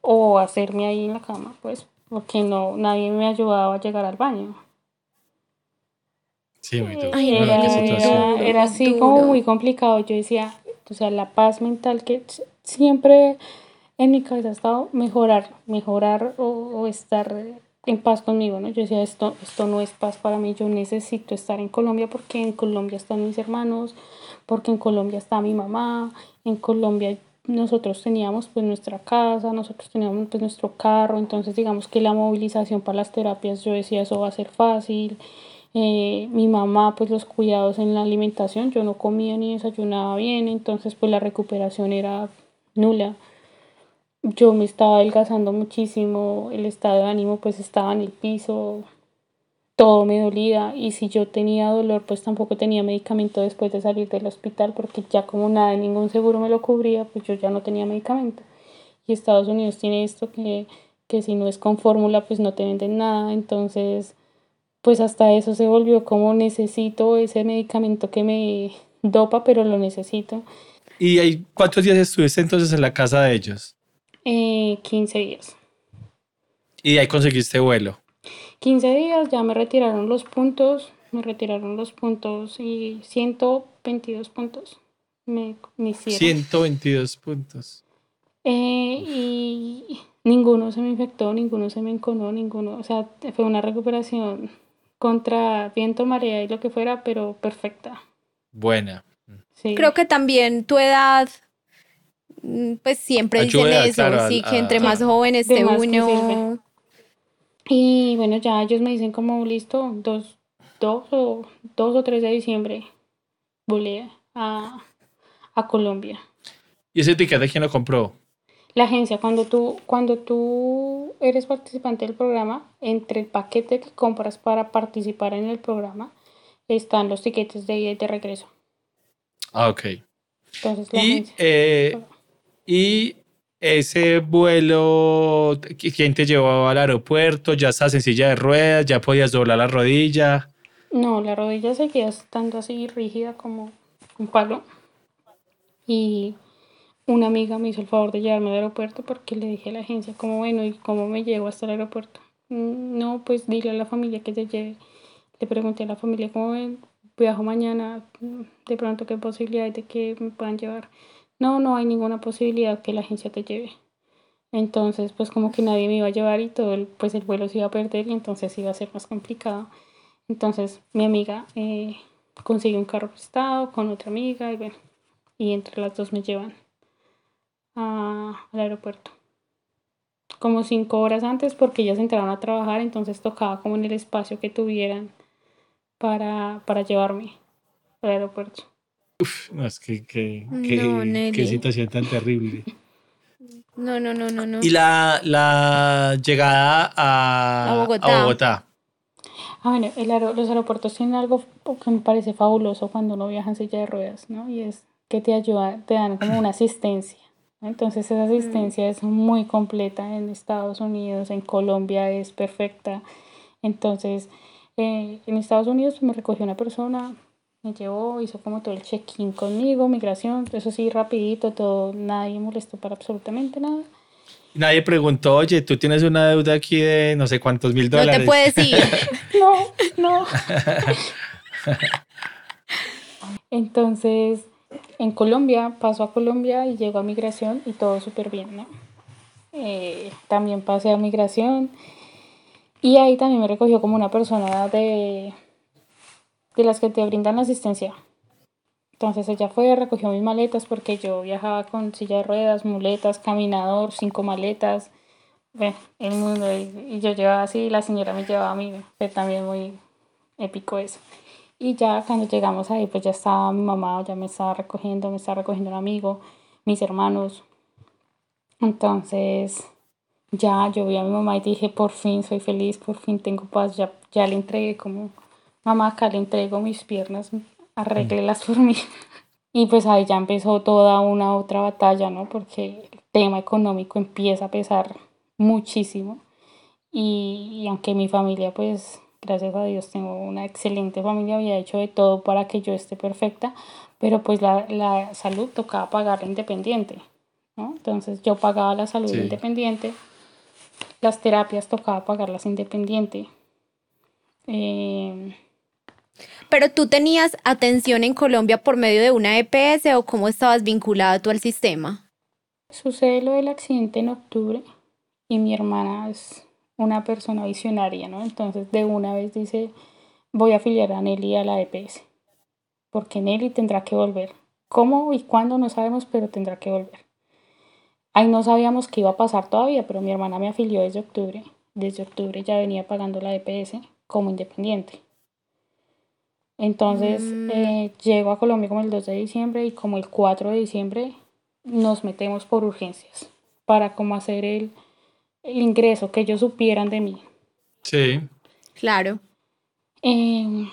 o hacerme ahí en la cama, pues, porque no, nadie me ayudaba a llegar al baño. Sí, muy era, era, así como muy complicado. Yo decía, o sea, la paz mental que siempre en mi cabeza ha estado mejorar, mejorar o, estar en paz conmigo, ¿no? Yo decía, esto, esto no es paz para mí, yo necesito estar en Colombia porque en Colombia están mis hermanos, porque en Colombia está mi mamá, en Colombia nosotros teníamos pues nuestra casa, nosotros teníamos pues nuestro carro, entonces digamos que la movilización para las terapias, yo decía, eso va a ser fácil. Eh, mi mamá pues los cuidados en la alimentación, yo no comía ni desayunaba bien, entonces pues la recuperación era nula. Yo me estaba adelgazando muchísimo, el estado de ánimo pues estaba en el piso, todo me dolía y si yo tenía dolor pues tampoco tenía medicamento después de salir del hospital porque ya como nada, ningún seguro me lo cubría, pues yo ya no tenía medicamento. Y Estados Unidos tiene esto que que si no es con fórmula pues no te venden nada, entonces pues hasta eso se volvió como necesito ese medicamento que me dopa, pero lo necesito. ¿Y ahí, cuántos días estuviste entonces en la casa de ellos? Eh, 15 días. ¿Y ahí conseguiste vuelo? 15 días, ya me retiraron los puntos, me retiraron los puntos y 122 puntos me, me hicieron. 122 puntos. Eh, y ninguno se me infectó, ninguno se me enconó, ninguno, o sea, fue una recuperación contra viento, marea y lo que fuera, pero perfecta. Buena. Sí. Creo que también tu edad, mm, pues siempre dicen Ayuda, eso, claro, sí, a- que entre a- más joven De esté uno. Y bueno, ya ellos me dicen como listo, dos, dos o dos o tres de diciembre volé a, a Colombia. ¿Y ese tiquete quién lo compró? La agencia, cuando tú, cuando tú eres participante del programa, entre el paquete que compras para participar en el programa, están los tiquetes de ida y de regreso. Ah, ok. Entonces la Y, agencia. eh, y ese vuelo, ¿qui- ¿quién te llevó al aeropuerto? ¿Ya estás en silla de ruedas? ¿Ya podías doblar la rodilla? No, la rodilla seguía estando así rígida como un palo. Y una amiga me hizo el favor de llevarme al aeropuerto porque le dije a la agencia como bueno, ¿y cómo me llevo hasta el aeropuerto? "Mm, No, pues dile a la familia que te lleve. Le pregunté a la familia cómo ven, viajo mañana, de pronto qué posibilidad de que me puedan llevar. No, no hay ninguna posibilidad que la agencia te lleve. Entonces, pues como que nadie me iba a llevar y todo el, pues el vuelo se iba a perder y entonces iba a ser más complicado. Entonces mi amiga eh, consiguió un carro prestado con otra amiga y bueno, y entre las dos me llevan al aeropuerto. Como cinco horas antes porque ellas entraron a trabajar, entonces tocaba como en el espacio que tuvieran para, para llevarme al aeropuerto. No, es que, que, No, que- qué situación tan terrible. No, no, no, no, no. Y la, la llegada a, A Bogotá. a Bogotá. Ah, bueno, el aero- los aeropuertos tienen algo que me parece fabuloso cuando uno viaja en silla de ruedas, ¿no? Y es que te ayuda, te dan como una asistencia. Entonces esa asistencia es muy completa en Estados Unidos, en Colombia es perfecta. Entonces, eh, en Estados Unidos me recogió una persona, me llevó, hizo como todo el check-in conmigo, migración, eso sí, rapidito, todo, nadie molestó para absolutamente nada. Nadie preguntó, oye, tú tienes una deuda aquí de no sé cuántos mil No dólares. te puedes ir. No, no. Entonces, en Colombia, paso a Colombia y llego a migración y todo súper bien, ¿no? Eh, también pasé a migración y ahí también me recogió como una persona de, de las que te brindan asistencia. Entonces ella fue, recogió mis maletas porque yo viajaba con silla de ruedas, muletas, caminador, cinco maletas. Bueno, el mundo. Y, yo llevaba así, la señora me llevaba a mí. Fue también muy épico eso. Y ya cuando llegamos ahí, pues ya estaba mi mamá, ya me estaba recogiendo, me estaba recogiendo un amigo, mis hermanos. Entonces, ya yo vi a mi mamá y dije, por fin soy feliz, por fin tengo paz, ya, ya le entregué como, mamá, acá le entrego mis piernas, arréglelas por mí. Y pues ahí ya empezó toda una otra batalla, ¿no? Porque el tema económico empieza a pesar muchísimo. Y, y aunque mi familia, pues, gracias a Dios, tengo una excelente familia, había hecho de todo para que yo esté perfecta, pero pues la, la salud tocaba pagarla independiente, ¿no? Entonces yo pagaba la salud Sí. independiente, las terapias tocaba pagarlas independiente. Eh, Pero tú tenías atención en Colombia por medio de una EPS o cómo estabas vinculada tú al sistema? Sucede lo del accidente en octubre y mi hermana es una persona visionaria, ¿no? Entonces de una vez dice, voy a afiliar a Nelly a la EPS, porque Nelly tendrá que volver. ¿Cómo y cuándo? No sabemos, pero tendrá que volver. Ahí no sabíamos qué iba a pasar todavía, pero mi hermana me afilió desde octubre. Desde octubre ya venía pagando la EPS como independiente. Entonces Mm. eh, llego a Colombia como el 2 de diciembre y como el 4 de diciembre nos metemos por urgencias para como hacer el, el ingreso, que ellos supieran de mí. Sí. Claro. Em,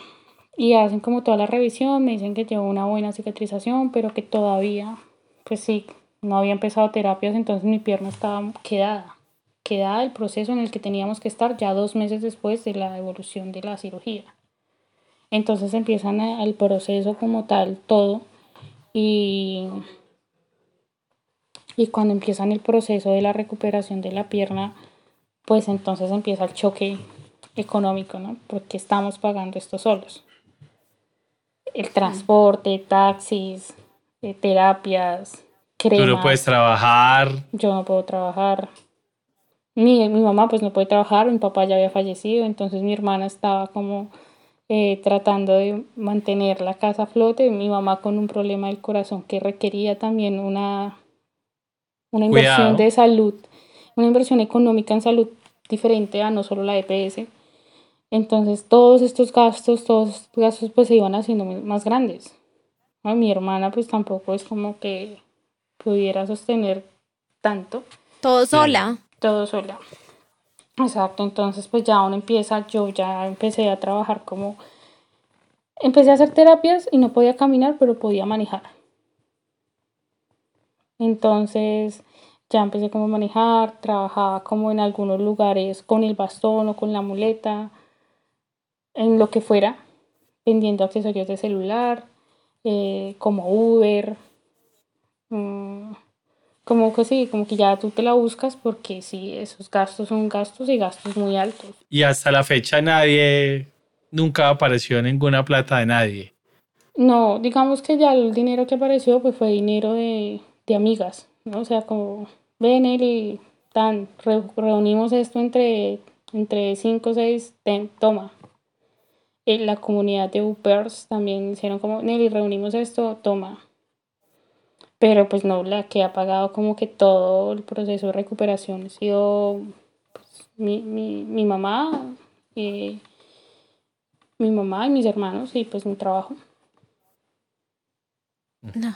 y hacen como toda la revisión, me dicen que llevo una buena cicatrización, pero que todavía, pues sí, no había empezado terapias, entonces mi pierna estaba quedada. quedada el proceso en el que teníamos que estar ya dos meses después de la evolución de la cirugía. Entonces empiezan el proceso como tal, todo. Y, y cuando empiezan el proceso de la recuperación de la pierna, pues entonces empieza el choque económico, ¿no? Porque estamos pagando esto solos. El transporte, taxis, eh, terapias, cremas. Tú no puedes trabajar. Yo no puedo trabajar. Mi, mi mamá pues no puede trabajar, mi papá ya había fallecido, entonces mi hermana estaba como eh, tratando de mantener la casa a flote, mi mamá con un problema del corazón que requería también una, una inversión de salud, una inversión económica en salud diferente a no solo la EPS. Entonces todos estos gastos, todos estos gastos pues se iban haciendo más grandes. Mi hermana pues tampoco es como que pudiera sostener tanto. Todo sola. Todo sola. Exacto, entonces pues ya uno empieza, yo ya empecé a trabajar como, empecé a hacer terapias y no podía caminar, pero podía manejar. Entonces ya empecé como a manejar, trabajaba como en algunos lugares con el bastón o con la muleta, en lo que fuera, vendiendo accesorios de celular, eh, como Uber, mm, como que sí, como que ya tú te la buscas porque sí, esos gastos son gastos y gastos muy altos. Y hasta la fecha nadie, nunca apareció ninguna plata de nadie. No, digamos que ya el dinero que apareció pues fue dinero de, de amigas, ¿no? O sea, como ven y tan, reunimos esto entre, entre cinco o seis, toma. En la comunidad de Upers también hicieron como, Nelly, reunimos esto, toma pero pues no, la que ha pagado como que todo el proceso de recuperación ha sido pues, mi, mi, mi, mamá, mi mamá y mis hermanos y pues mi trabajo. No,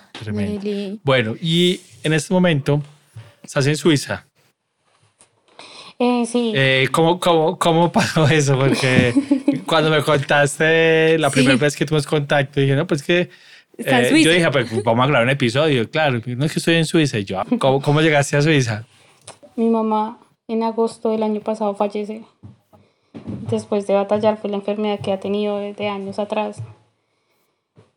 Bueno, y en este momento estás en Suiza. Eh, sí. Eh, ¿cómo, cómo, cómo, pasó eso? Porque cuando me contaste la primera vez que tuvimos contacto, dije, no, pues que eh, yo dije, pues vamos a grabar un episodio. Claro, no es que estoy en Suiza. Y yo, ¿cómo, ¿cómo llegaste a Suiza? Mi mamá en agosto del año pasado fallece. Después de batallar fue la enfermedad que ha tenido desde años atrás.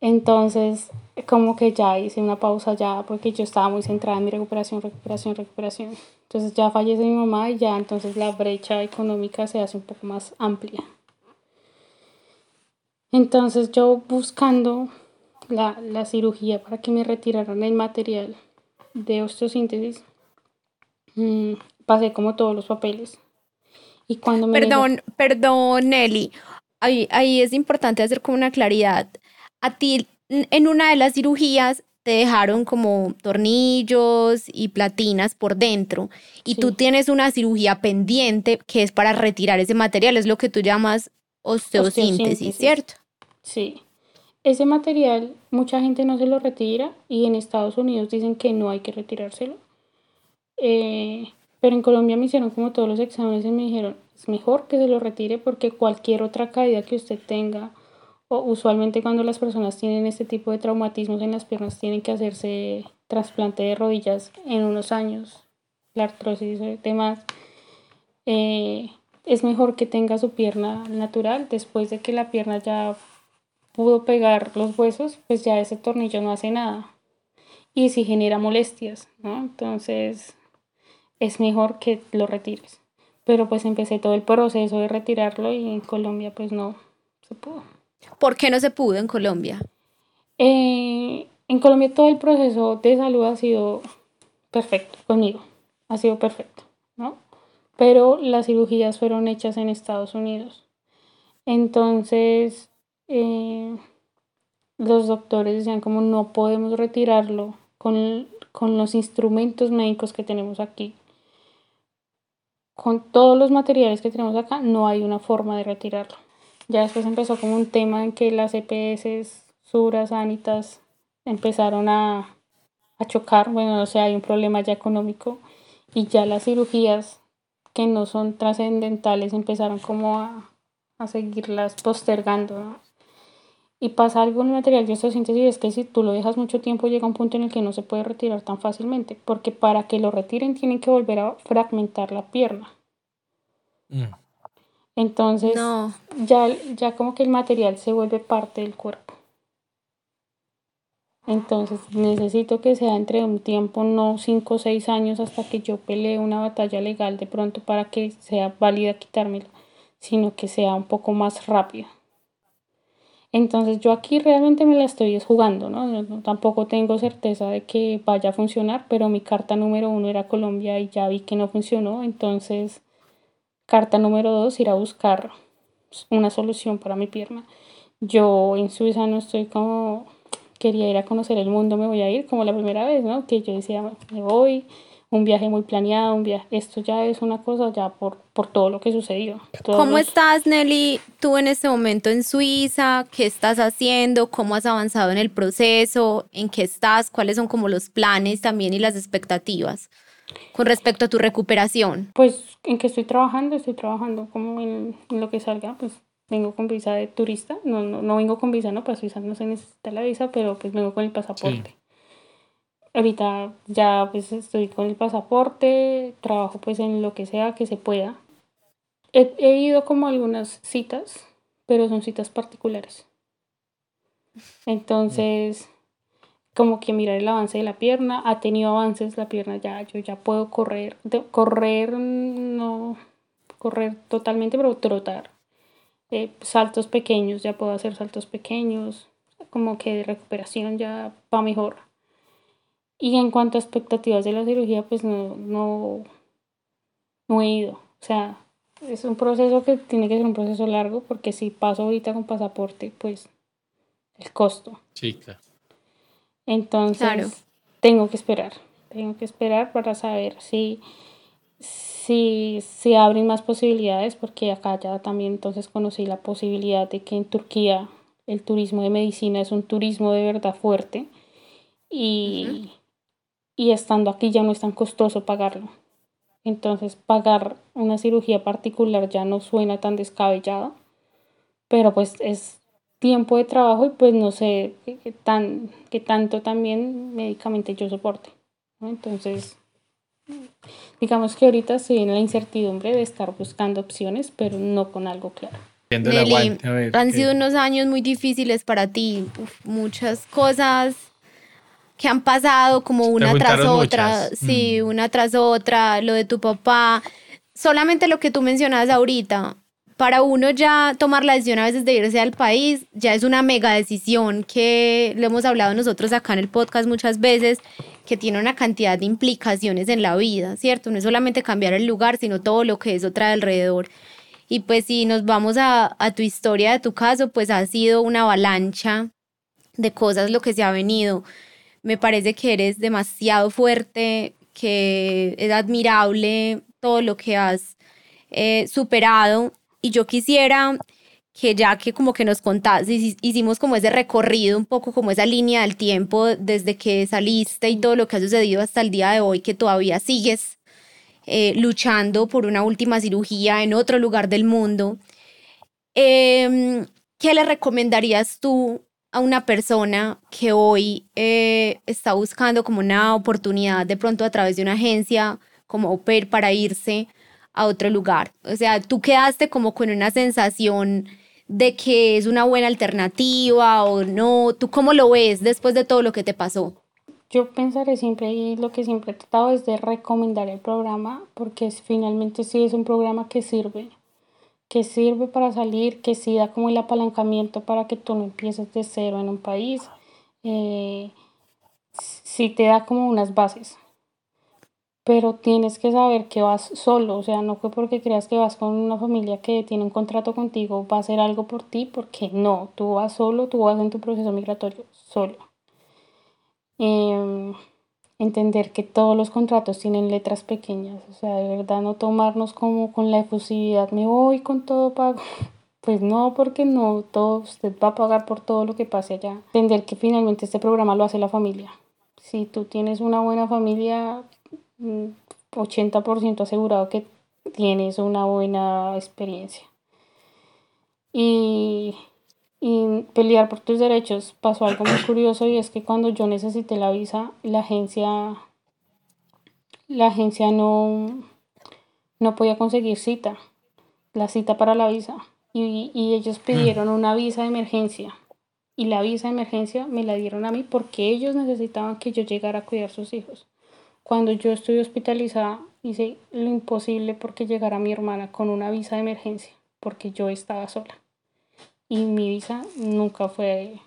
Entonces, como que ya hice una pausa ya porque yo estaba muy centrada en mi recuperación, recuperación, recuperación. Entonces ya fallece mi mamá y ya entonces la brecha económica se hace un poco más amplia. Entonces yo buscando la, la cirugía para que me retiraran el material de osteosíntesis, mm, pasé como todos los papeles. Y cuando me perdón, perdón, Nelly. Ahí, ahí es importante hacer como una claridad. A ti, en una de las cirugías, te dejaron como tornillos y platinas por dentro y tú tienes una cirugía pendiente que es para retirar ese material, es lo que tú llamas osteosíntesis. ¿cierto? Sí. Ese material mucha gente no se lo retira y en Estados Unidos dicen que no hay que retirárselo. Eh, pero en Colombia me hicieron como todos los exámenes y me dijeron, es mejor que se lo retire porque cualquier otra caída que usted tenga, o usualmente cuando las personas tienen este tipo de traumatismos en las piernas tienen que hacerse trasplante de rodillas en unos años, la artrosis y demás, eh, es mejor que tenga su pierna natural después de que la pierna ya pudo pegar los huesos, pues ya ese tornillo no hace nada. Y si genera molestias, ¿no? Entonces es mejor que lo retires. Pero pues empecé todo el proceso de retirarlo y en Colombia pues no se pudo. ¿Por qué no se pudo en Colombia? Eh, en Colombia todo el proceso de salud ha sido perfecto conmigo, ha sido perfecto, ¿no? Pero las cirugías fueron hechas en Estados Unidos. Entonces eh, los doctores decían como no podemos retirarlo con, con los instrumentos médicos que tenemos aquí. Con todos los materiales que tenemos acá, no hay una forma de retirarlo. Ya después empezó como un tema en que las EPS, Suras, Anitas, empezaron a, a chocar. Bueno, o sea, hay un problema ya económico y ya las cirugías que no son trascendentales empezaron como a, a seguirlas postergando. Y pasa algo en el material de osteosíntesis es que si tú lo dejas mucho tiempo llega un punto en el que no se puede retirar tan fácilmente, porque para que lo retiren tienen que volver a fragmentar la pierna. Mm. Entonces ya, ya como que el material se vuelve parte del cuerpo. Entonces necesito que sea entre un tiempo, no 5 o 6 años hasta que yo pelee una batalla legal de pronto para que sea válida quitármelo, sino que sea un poco más rápida. Entonces yo aquí realmente me la estoy jugando, ¿no? tampoco tengo certeza de que vaya a funcionar, pero mi carta número uno era Colombia y ya vi que no funcionó, entonces carta número dos, ir a buscar una solución para mi pierna. Yo en Suiza no estoy como quería ir a conocer el mundo, me voy a ir como la primera vez, ¿no? Que yo decía, me voy, un viaje muy planeado, un viaje, esto ya es una cosa ya por, por todo lo que sucedió. ¿Cómo estás, Nelly, tú en este momento en Suiza? ¿Qué estás haciendo? ¿Cómo has avanzado en el proceso? ¿En qué estás? ¿Cuáles son como los planes también y las expectativas con respecto a tu recuperación? Pues en que estoy trabajando, estoy trabajando como en, en lo que salga, pues vengo con visa de turista, no, no, no vengo con visa, no, para Suiza no se necesita la visa, pero pues vengo con el pasaporte. Ahorita ya pues estoy con el pasaporte, trabajo pues en lo que sea que se pueda. He, he ido como algunas citas, pero son citas particulares. Entonces, como que mirar el avance de la pierna, ha tenido avances la pierna ya, yo ya puedo correr, correr no correr totalmente, pero trotar eh, saltos pequeños, ya puedo hacer saltos pequeños, como que de recuperación ya va mejor. Y en cuanto a expectativas de la cirugía, pues no, no, no he ido. O sea, es un proceso que tiene que ser un proceso largo porque si paso ahorita con pasaporte, pues el costo. Sí, claro. Entonces, tengo que esperar. Tengo que esperar para saber si si se abren más posibilidades, porque acá ya también entonces conocí la posibilidad de que en Turquía el turismo de medicina es un turismo de verdad fuerte y, y estando aquí ya no es tan costoso pagarlo. Entonces pagar una cirugía particular ya no suena tan descabellado, pero pues es tiempo de trabajo y pues no sé qué, tan, qué tanto también médicamente yo soporte. Entonces Digamos que ahorita estoy en la incertidumbre de estar buscando opciones, pero no con algo claro. Nelly, han sido unos años muy difíciles para ti, muchas cosas que han pasado como una tras otra, sí, mm. una tras otra, lo de tu papá, solamente lo que tú mencionabas ahorita, para uno ya tomar la decisión a veces de irse al país, ya es una mega decisión que lo hemos hablado nosotros acá en el podcast muchas veces, que tiene una cantidad de implicaciones en la vida, ¿cierto? No es solamente cambiar el lugar, sino todo lo que eso trae alrededor. Y pues si nos vamos a, a tu historia, de tu caso, pues ha sido una avalancha de cosas lo que se ha venido. Me parece que eres demasiado fuerte, que es admirable todo lo que has eh, superado y yo quisiera que ya que como que nos contaste, hicimos como ese recorrido, un poco como esa línea del tiempo desde que saliste y todo lo que ha sucedido hasta el día de hoy, que todavía sigues eh, luchando por una última cirugía en otro lugar del mundo. Em, ¿Qué le recomendarías tú a una persona que hoy eh, está buscando como una oportunidad de pronto a través de una agencia como OPER para irse a otro lugar. O sea, tú quedaste como con una sensación de que es una buena alternativa o no. ¿Tú cómo lo ves después de todo lo que te pasó? Yo pensaré siempre y lo que siempre he tratado es de recomendar el programa porque finalmente sí es un programa que sirve, que sirve para salir, que sí da como el apalancamiento para que tú no empieces de cero en un país. Eh, sí te da como unas bases pero tienes que saber que vas solo, o sea, no fue porque creas que vas con una familia que tiene un contrato contigo, va a hacer algo por ti, porque no, tú vas solo, tú vas en tu proceso migratorio solo. Em, entender que todos los contratos tienen letras pequeñas, o sea, de verdad no tomarnos como con la efusividad, me voy con todo pago. Pues no, porque no, todo, usted va a pagar por todo lo que pase allá. Entender que finalmente este programa lo hace la familia. Si tú tienes una buena familia, 80% asegurado que tienes una buena experiencia. Y, y pelear por tus derechos pasó algo muy curioso y es que cuando yo necesité la visa, la agencia, la agencia no, no podía conseguir cita, la cita para la visa. Y, y ellos mm. pidieron una visa de emergencia. Y la visa de emergencia me la dieron a mí porque ellos necesitaban que yo llegara a cuidar a sus hijos. Cuando yo estuve hospitalizada, hice lo imposible porque llegara mi hermana con una visa de emergencia, porque yo estaba sola. Y mi visa nunca fue,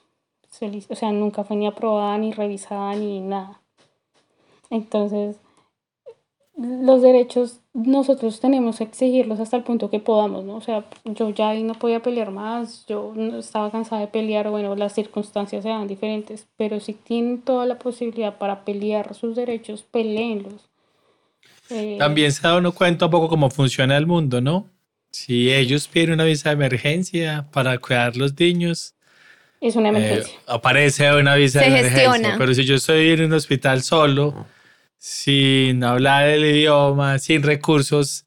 o sea, nunca fue ni aprobada, ni revisada, ni nada. Entonces, los derechos nosotros tenemos que exigirlos hasta el punto que podamos, ¿no? O sea, yo ya ahí no podía pelear más, yo estaba cansada de pelear, bueno, las circunstancias eran diferentes, pero si tienen toda la posibilidad para pelear sus derechos, peleenlos. Eh, También se da uno cuenta un poco cómo funciona el mundo, ¿no? Si ellos piden una visa de emergencia para cuidar los niños, es una emergencia. Eh, aparece una visa de emergencia. Pero si yo estoy en un hospital solo, sin hablar el idioma, sin recursos,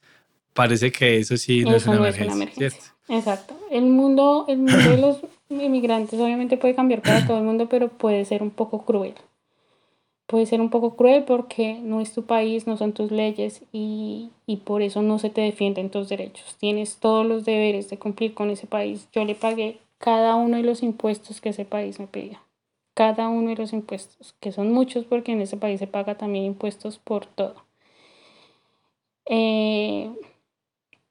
parece que eso sí no, es, una emergencia, Exacto. El mundo, el mundo de los inmigrantes obviamente puede cambiar para todo el mundo, pero puede ser un poco cruel. Puede ser un poco cruel porque no es tu país, no son tus leyes y, y por eso no se te defienden tus derechos. Tienes todos los deberes de cumplir con ese país. Yo le pagué cada uno de los impuestos que ese país me pedía cada uno de los impuestos, que son muchos porque en ese país se paga también impuestos por todo. Eh,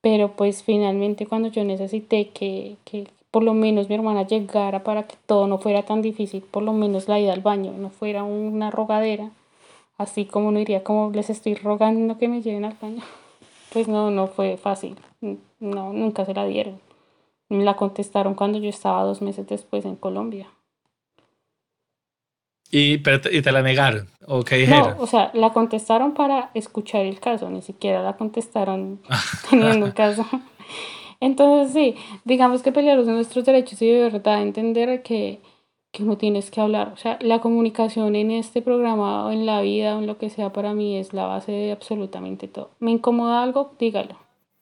pero pues finalmente cuando yo necesité que, que, por lo menos mi hermana llegara para que todo no fuera tan difícil, por lo menos la ida al baño no fuera una rogadera, así como no iría como les estoy rogando que me lleven al baño, pues no, no fue fácil, no, nunca se la dieron. Me la contestaron cuando yo estaba dos meses después en Colombia. Y, y te la negaron, ¿o qué dijeron? No, o sea, la contestaron para escuchar el caso, ni siquiera la contestaron teniendo un caso. Entonces, sí, digamos que pelear los nuestros derechos y de verdad entender que, que no tienes que hablar. O sea, la comunicación en este programa o en la vida o en lo que sea para mí es la base de absolutamente todo. ¿Me incomoda algo? Dígalo.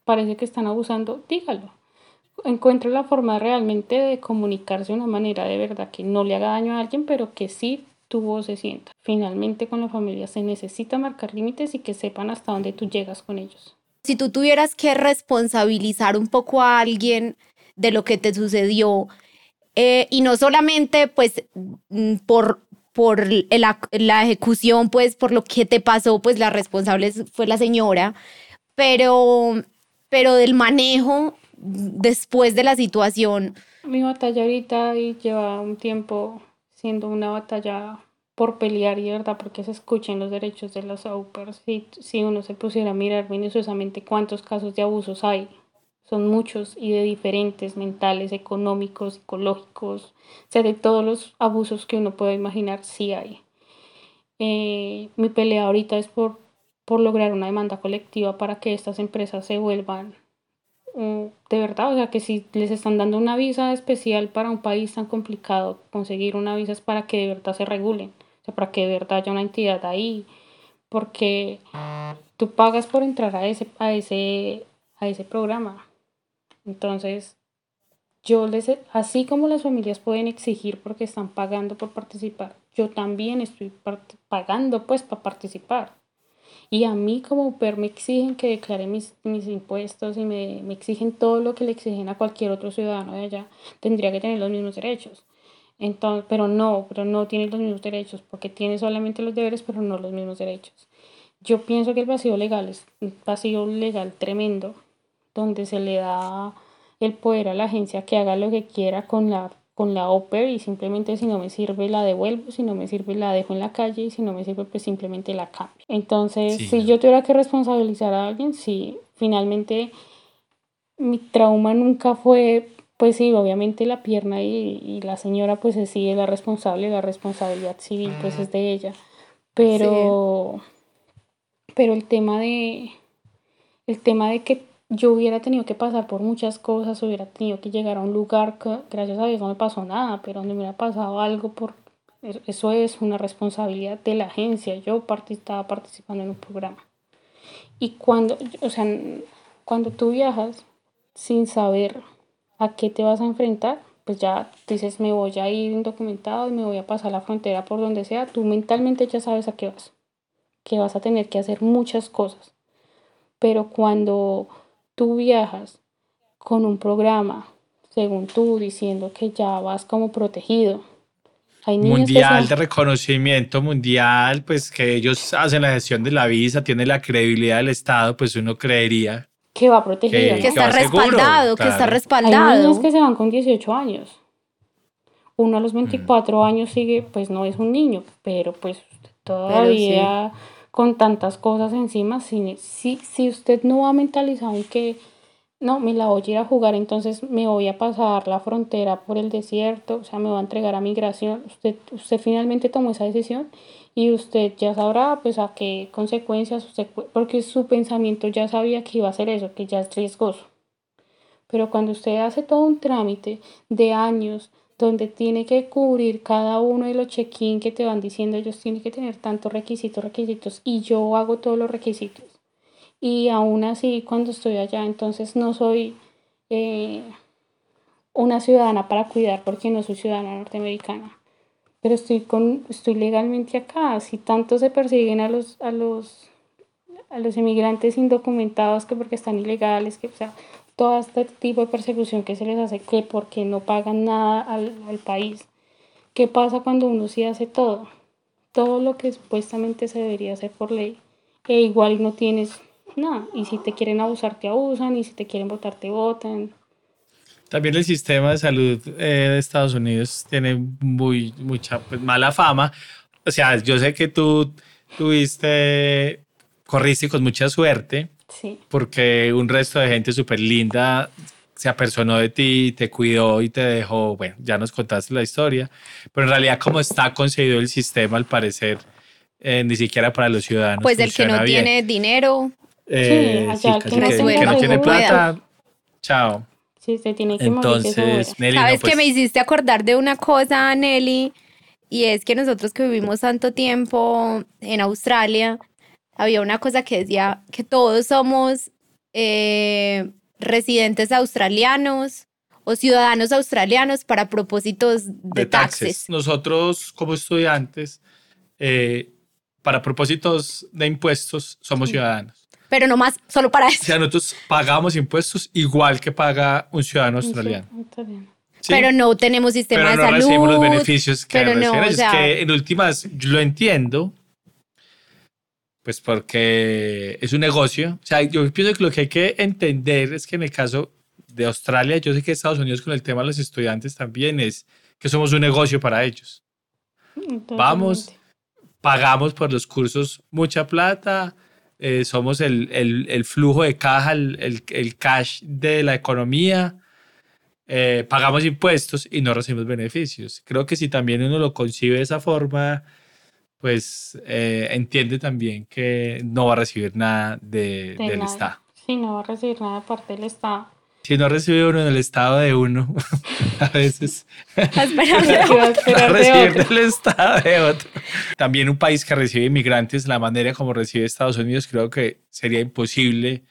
Parece que están abusando? Dígalo. Encuentre la forma realmente de comunicarse de una manera de verdad que no le haga daño a alguien, pero que sí tu voz se sienta. Finalmente con la familia se necesita marcar límites y que sepan hasta dónde tú llegas con ellos. Si tú tuvieras que responsabilizar un poco a alguien de lo que te sucedió, eh, y no solamente pues mm, por, por la, la, ejecución, pues por lo que te pasó, pues la responsable fue la señora, pero, pero del manejo después de la situación. Mi batalla ahorita y lleva un tiempo siendo una batalla por pelear y verdad porque se escuchen los derechos de las AUPERS. Si, si uno se pusiera a mirar minuciosamente cuántos casos de abusos hay, son muchos y de diferentes mentales, económicos, psicológicos, o sea, de todos los abusos que uno puede imaginar, sí hay. Eh, mi pelea ahorita es por, por lograr una demanda colectiva para que estas empresas se vuelvan Mm, de verdad, o sea, que si les están dando una visa especial para un país tan complicado, conseguir una visa es para que de verdad se regulen, o sea, para que de verdad haya una entidad ahí, porque tú pagas por entrar a ese, a ese, a ese programa. Entonces, yo les, así como las familias pueden exigir porque están pagando por participar, yo también estoy pagando pues para participar. Y a mí como PER me exigen que declare mis, mis impuestos y me, me, exigen todo lo que le exigen a cualquier otro ciudadano de allá. Tendría que tener los mismos derechos. Entonces, pero no, pero no tiene los mismos derechos porque tiene solamente los deberes pero no los mismos derechos. Yo pienso que el vacío legal es un vacío legal tremendo donde se le da el poder a la agencia que haga lo que quiera con la con la Oper y simplemente si no me sirve la devuelvo, si no me sirve la dejo en la calle y si no me sirve pues simplemente la cambio. Entonces, si yo tuviera que responsabilizar a alguien, sí, finalmente mi trauma nunca fue, pues sí, obviamente la pierna y, y la señora pues sí es la responsable, la responsabilidad civil pues es de ella, pero, pero el tema de, el tema de que yo hubiera tenido que pasar por muchas cosas, hubiera tenido que llegar a un lugar que gracias a Dios no me pasó nada, pero donde me hubiera pasado algo por eso es una responsabilidad de la agencia. Yo estaba participando en un programa. Y cuando, o sea, cuando tú viajas sin saber a qué te vas a enfrentar, pues ya dices, me voy a ir indocumentado y me voy a pasar la frontera por donde sea, tú mentalmente ya sabes a qué vas, que vas a tener que hacer muchas cosas. Pero cuando tú viajas con un programa, según tú, diciendo que ya vas como protegido, mundial de reconocimiento mundial, pues que ellos hacen la gestión de la visa, tiene la credibilidad del Estado, pues uno creería que va protegido, que, está respaldado, que está respaldado. Hay niños que se van con 18 años. Uno a los 24 mm. años sigue, pues no es un niño, pero pues todavía con tantas cosas encima, si, si, si usted no ha mentalizado en que no, me la voy a ir a jugar, entonces me voy a pasar la frontera por el desierto, o sea, me va a entregar a migración. Usted, usted finalmente tomó esa decisión y usted ya sabrá pues a qué consecuencias usted, porque su pensamiento ya sabía que iba a hacer eso, que ya es riesgoso. Pero cuando usted hace todo un trámite de años donde tiene que cubrir cada uno de los check-in que te van diciendo, ellos tienen que tener tantos requisitos, requisitos, y yo hago todos los requisitos y aún así cuando estoy allá entonces no soy eh, una ciudadana para cuidar porque no soy ciudadana norteamericana pero estoy con estoy legalmente acá. Si tanto se persiguen a los a los a los inmigrantes indocumentados que porque están ilegales que o sea todo este tipo de persecución que se les hace que porque no pagan nada al, al país. Qué pasa cuando uno sí hace todo todo lo que supuestamente se debería hacer por ley. E igual no tienes no, y si te quieren abusar, te abusan, y si te quieren votar, te votan. También el sistema de salud eh, de Estados Unidos tiene muy, mucha pues, mala fama. O sea, yo sé que tú tuviste, corriste con mucha suerte, sí. porque un resto de gente súper linda se apersonó de ti, te cuidó y te dejó, bueno, ya nos contaste la historia, pero en realidad como está concebido el sistema, al parecer, eh, ni siquiera para los ciudadanos. Pues el que no tiene dinero eh, sí, que, no tiene plata, chao. Sí, se tiene que Entonces, Nelly, Sabes que pues me hiciste acordar de una cosa, Nelly, y es que nosotros que vivimos tanto tiempo en Australia, había una cosa que decía que todos somos eh, residentes australianos o ciudadanos australianos para propósitos de, taxes. Nosotros como estudiantes, eh, para propósitos de impuestos, somos ciudadanos pero no más, solo para eso. O sea, nosotros pagamos impuestos igual que paga un ciudadano australiano. Pero no tenemos sistema pero no de salud. recibimos los beneficios que pero no, es que en últimas lo entiendo, pues porque es un negocio. O sea, yo pienso que lo que hay que entender es que en el caso de Australia, yo sé que Estados Unidos con el tema de los estudiantes también es que somos un negocio para ellos. Vamos, pagamos por los cursos mucha plata, eh, somos el, el, el, flujo de caja, el, el cash de la economía, eh, pagamos impuestos y no recibimos beneficios. Creo que si también uno lo concibe de esa forma, pues eh, entiende también que no va a recibir nada de, del Estado. Sí, no va a recibir nada de parte del Estado. Si no recibe uno en el estado de uno, a veces a recibir del estado de otro. También un país que recibe inmigrantes, la manera como recibe Estados Unidos, creo que sería imposible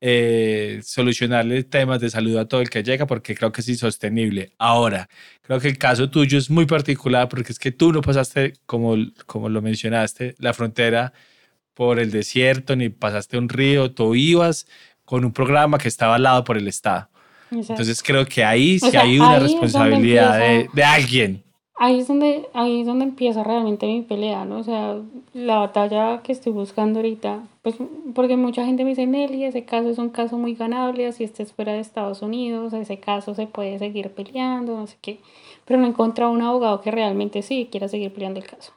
eh, solucionarle temas de salud a todo el que llega porque creo que es insostenible. Ahora, creo que el caso tuyo es muy particular porque es que tú no pasaste, como, como lo mencionaste, la frontera por el desierto, ni pasaste un río, tú ibas con un programa que estaba al lado por el Estado. Entonces creo que ahí sí hay una responsabilidad de, de, alguien. Ahí es, donde, ahí es donde empieza realmente mi pelea, ¿no? O sea, la batalla que estoy buscando ahorita, pues porque mucha gente me dice, Nelly, ese caso es un caso muy ganable, si estés fuera de Estados Unidos, ese caso se puede seguir peleando, no sé qué. Pero no he encontrado un abogado que realmente sí quiera seguir peleando el caso.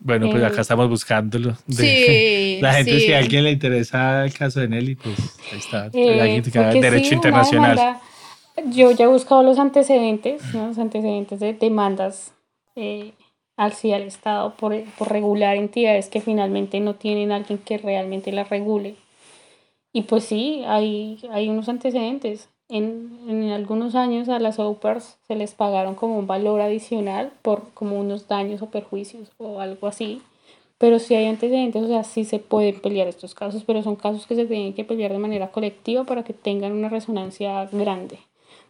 Bueno, pues acá eh, estamos buscándolo. sí, la gente, si a alguien le interesa el caso de Nelly, pues ahí está. Eh, derecho internacional. yo ya he buscado los antecedentes, los antecedentes de demandas eh, hacia el Estado por, por regular entidades que finalmente no tienen alguien que realmente las regule. Y pues sí, hay, hay unos antecedentes en, en, algunos años a las OPERS se les pagaron como un valor adicional por como unos daños o perjuicios o algo así. Pero si hay antecedentes, o sea, sí se pueden pelear estos casos, pero son casos que se tienen que pelear de manera colectiva para que tengan una resonancia grande.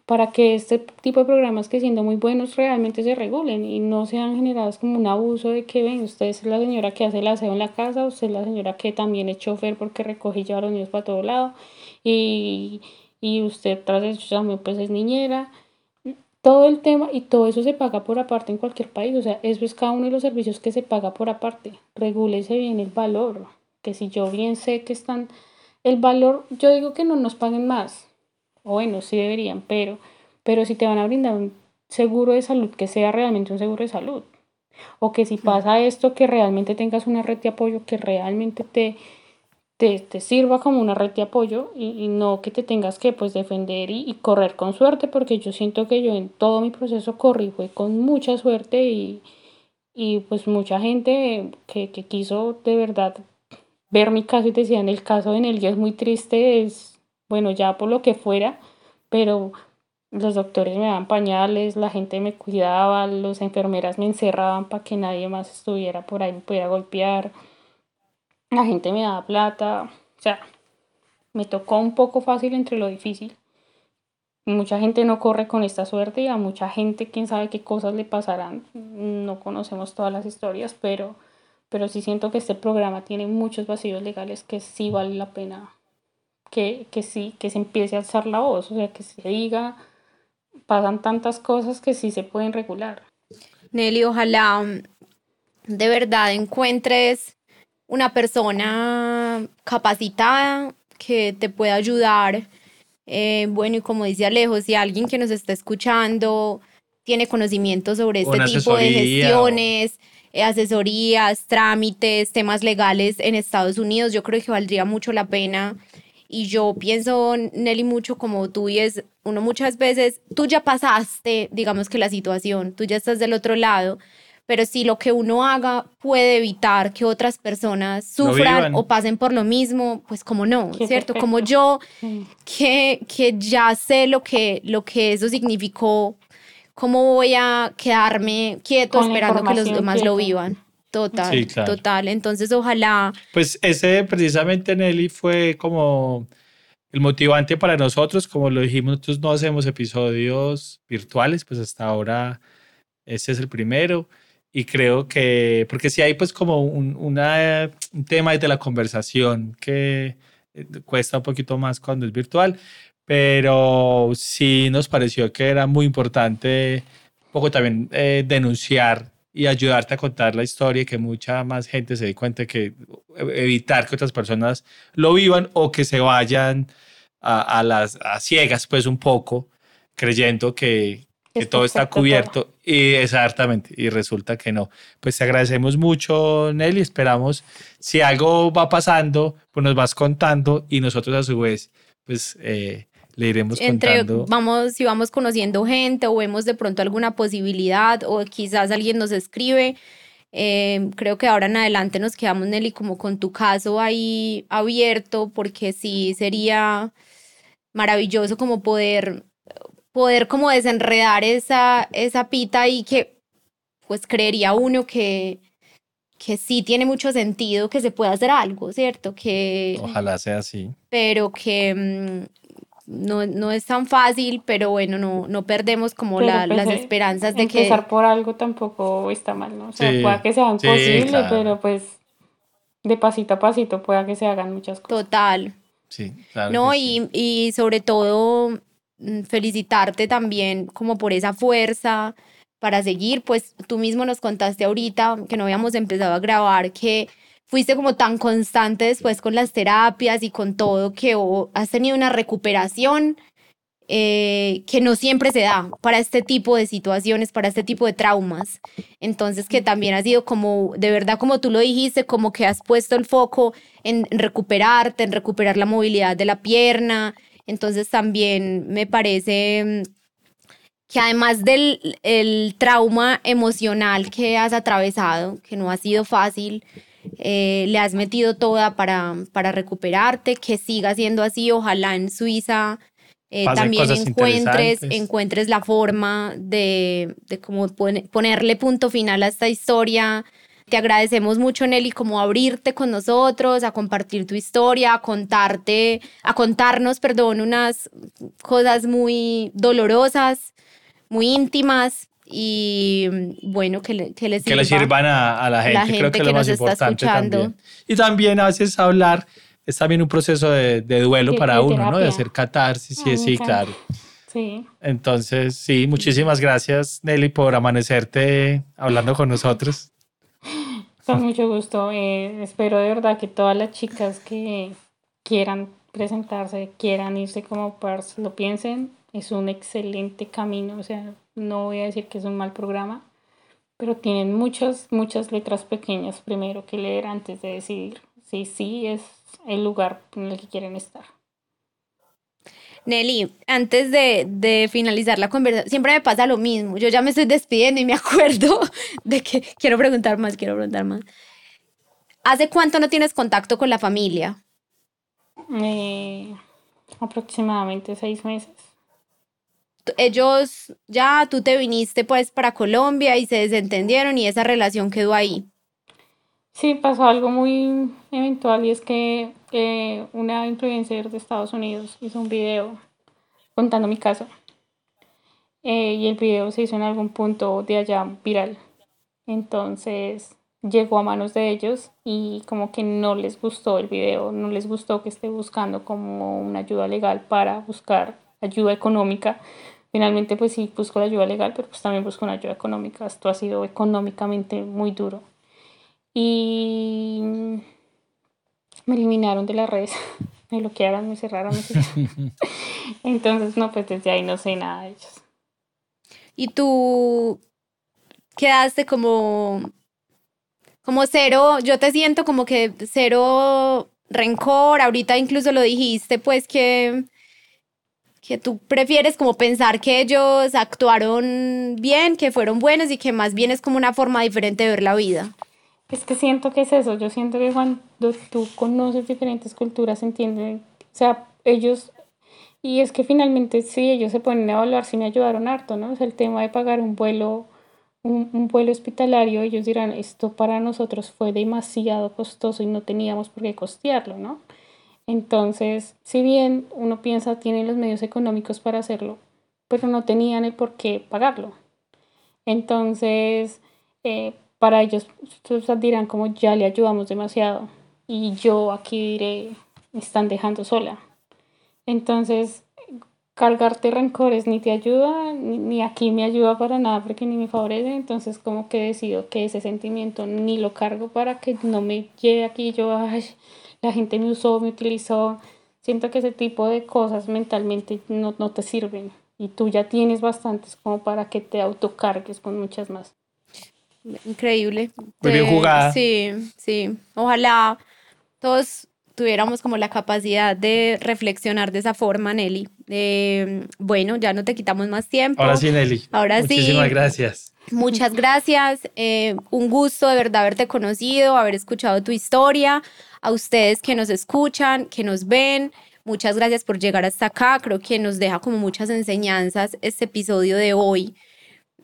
para que este tipo de programas que siendo muy buenos realmente se regulen y no sean generados como un abuso de que ven, usted es la señora que hace el aseo en la casa, usted es la señora que también es chofer porque recoge y lleva a los niños para todo lado y, y usted tras eso también pues es niñera. Todo el tema y todo eso se paga por aparte en cualquier país, o sea, eso es cada uno de los servicios que se paga por aparte. Regúlese bien el valor, que si yo bien sé que están el valor, yo digo que no nos paguen más, o bueno, sí deberían, pero, pero si te van a brindar un seguro de salud, que sea realmente un seguro de salud. O que si pasa esto, que realmente tengas una red de apoyo, que realmente te, te, sirva como una red de apoyo y, no que te tengas que pues defender y, correr con suerte, porque yo siento que yo en todo mi proceso corrí, fue con mucha suerte y, y pues mucha gente que, que quiso de verdad ver mi caso y te decían el caso en el día es muy triste, es bueno, ya por lo que fuera, pero los doctores me daban pañales, la gente me cuidaba, las enfermeras me encerraban para que nadie más estuviera por ahí, me pudiera golpear, la gente me daba plata, o sea, me tocó un poco fácil entre lo difícil. Mucha gente no corre con esta suerte y a mucha gente quién sabe qué cosas le pasarán. No conocemos todas las historias, pero, pero sí siento que este programa tiene muchos vacíos legales que sí vale la pena que, que sí, que se empiece a alzar la voz, o sea, que se diga, pasan tantas cosas que sí se pueden regular. Nelly, ojalá mm, de verdad encuentres una persona capacitada que te pueda ayudar. Eh, bueno, y como dice Alejo, si alguien que nos está escuchando tiene conocimiento sobre este tipo de gestiones, eh, asesorías, trámites, temas legales en Estados Unidos, yo creo que valdría mucho la pena y yo pienso, Nelly, mucho como tú y es, uno muchas veces, tú ya pasaste, digamos que la situación, tú ya estás del otro lado, pero si lo que uno haga puede evitar que otras personas sufran o pasen por lo mismo, pues como no, ¿cierto? Como yo, que, que ya sé lo que, lo que eso significó, ¿cómo voy a quedarme quieto esperando que los demás lo vivan? Total, total. Entonces, ojalá. Pues ese precisamente, Nelly, fue como el motivante para nosotros. Como lo dijimos, nosotros no hacemos episodios virtuales, pues hasta ahora ese es el primero. Y creo que, porque si hay pues como un, un tema de la conversación que eh, cuesta un poquito más cuando es virtual, pero sí nos pareció que era muy importante un poco también eh, denunciar y ayudarte a contar la historia y que mucha más gente se dé cuenta que evitar que otras personas lo vivan o que se vayan a, las a ciegas pues un poco creyendo que, que todo está cubierto y exactamente y resulta que no pues te agradecemos mucho Nelly esperamos si algo va pasando pues nos vas contando y nosotros a su vez pues eh, le iremos Entre, contando. Vamos, si vamos conociendo gente o vemos de pronto alguna posibilidad o quizás alguien nos escribe. Eh, creo que ahora en adelante nos quedamos, Nelly, como con tu caso ahí abierto, porque sí sería maravilloso como poder, poder como desenredar esa, esa pita y que pues creería uno que, que sí tiene mucho sentido que se pueda hacer algo, ¿cierto? Que, Ojalá sea así. Pero que, mm, no, no es tan fácil, pero bueno, no, no perdemos como pues, las esperanzas de que... Empezar por algo tampoco está mal, ¿no? O sea, pueda que sea imposible, pero pues de pasito a pasito pueda que se hagan muchas cosas. Total. Sí, claro. No, y, y sobre todo felicitarte también como por esa fuerza para seguir, pues tú mismo nos contaste ahorita que no habíamos empezado a grabar que fuiste como tan constante después con las terapias y con todo que has tenido una recuperación eh, que no siempre se da para este tipo de situaciones, para este tipo de traumas. Entonces que también ha sido como, de verdad como tú lo dijiste, como que has puesto el foco en recuperarte, en recuperar la movilidad de la pierna. Entonces también me parece mm, que además del el trauma emocional que has atravesado, que no ha sido fácil, eh, le has metido toda para, para recuperarte, que siga siendo así, ojalá en Suiza eh, también encuentres, encuentres la forma de, de como ponerle punto final a esta historia Te agradecemos mucho, Nelly, como abrirte con nosotros, a compartir tu historia, a contarte, a contarnos, perdón, unas cosas muy dolorosas, muy íntimas y bueno, que, le, que les que le sirvan a, la gente, creo que, es lo más importante también. Y también a veces hablar es también un proceso de, duelo para uno, ¿no? De hacer catarsis, sí, sí, claro. Sí. Entonces, sí, muchísimas gracias, Nelly, por amanecerte hablando con nosotros. Con mucho gusto. Eh, espero de verdad que todas las chicas que quieran presentarse, quieran irse como PARS, lo piensen. Es un excelente camino. O sea, no voy a decir que es un mal programa, pero tienen muchas, muchas letras pequeñas primero que leer antes de decidir si sí es el lugar en el que quieren estar. Nelly, antes de, finalizar la conversación, siempre me pasa lo mismo. Yo ya me estoy despidiendo y me acuerdo de que quiero preguntar más, quiero preguntar más. ¿Hace cuánto no tienes contacto con la familia? Eh, aproximadamente seis meses. Ellos ya, tú te viniste pues para Colombia y se desentendieron y esa relación quedó ahí. Sí, pasó algo muy eventual y es que una influencer de Estados Unidos hizo un video contando mi caso. Eh, y el video se hizo en algún punto de allá viral. Entonces llegó a manos de ellos y como que no les gustó el video, no les gustó que esté buscando como una ayuda legal para buscar ayuda económica. Finalmente pues sí busco la ayuda legal, pero pues también busco una ayuda económica. Esto ha sido económicamente muy duro y me eliminaron de las redes, me bloquearon, me cerraron. Entonces, no, pues desde ahí no sé nada de ellos. Y tú quedaste como, como cero, yo te siento como que cero rencor, ahorita incluso lo dijiste, pues que, que tú prefieres como pensar que ellos actuaron bien, que fueron buenos y que más bien es como una forma diferente de ver la vida. Es que siento que es eso, yo siento que cuando tú conoces diferentes culturas, entienden, o sea, ellos, y es que finalmente sí, ellos se ponen a evaluar si me ayudaron harto, ¿no? Es el tema de pagar un vuelo, un, un vuelo hospitalario, ellos dirán, esto para nosotros fue demasiado costoso y no teníamos por qué costearlo, ¿no? Entonces, si bien uno piensa, tienen los medios económicos para hacerlo, pero no tenían el por qué pagarlo. Entonces, eh, para ellos dirán como ya le ayudamos demasiado y yo aquí diré, me están dejando sola. Entonces, cargarte rencores ni te ayuda, ni, aquí me ayuda para nada porque ni me favorece, entonces como que decido que ese sentimiento ni lo cargo para que no me lleve aquí yo, ay, la gente me usó, me utilizó. Siento que ese tipo de cosas mentalmente no, no te sirven y tú ya tienes bastantes como para que te autocargues con muchas más. Increíble. Muy bien jugada. Sí, sí. Ojalá todos tuviéramos como la capacidad de reflexionar de esa forma, Nelly. bueno, ya no te quitamos más tiempo. Ahora sí, Nelly. Ahora sí. Muchísimas gracias. Muchas gracias. Eh, un gusto de verdad haberte conocido, haber escuchado tu historia. A ustedes que nos escuchan, que nos ven. Muchas gracias por llegar hasta acá. Creo que nos deja como muchas enseñanzas este episodio de hoy.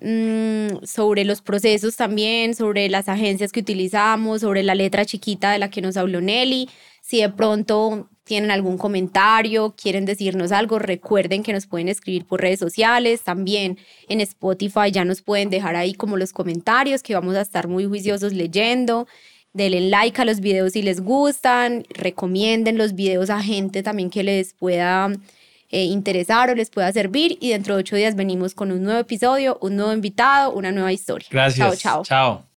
Mm, sobre los procesos también, sobre las agencias que utilizamos, sobre la letra chiquita de la que nos habló Nelly. Si de pronto tienen algún comentario, quieren decirnos algo, recuerden que nos pueden escribir por redes sociales, también en Spotify ya nos pueden dejar ahí como los comentarios que vamos a estar muy juiciosos leyendo. Denle like a los videos si les gustan, recomienden los videos a gente también que les pueda eh, interesar o les pueda servir. Y dentro de ocho días venimos con un nuevo episodio, un nuevo invitado, una nueva historia. Gracias. Chao, chao. Chao.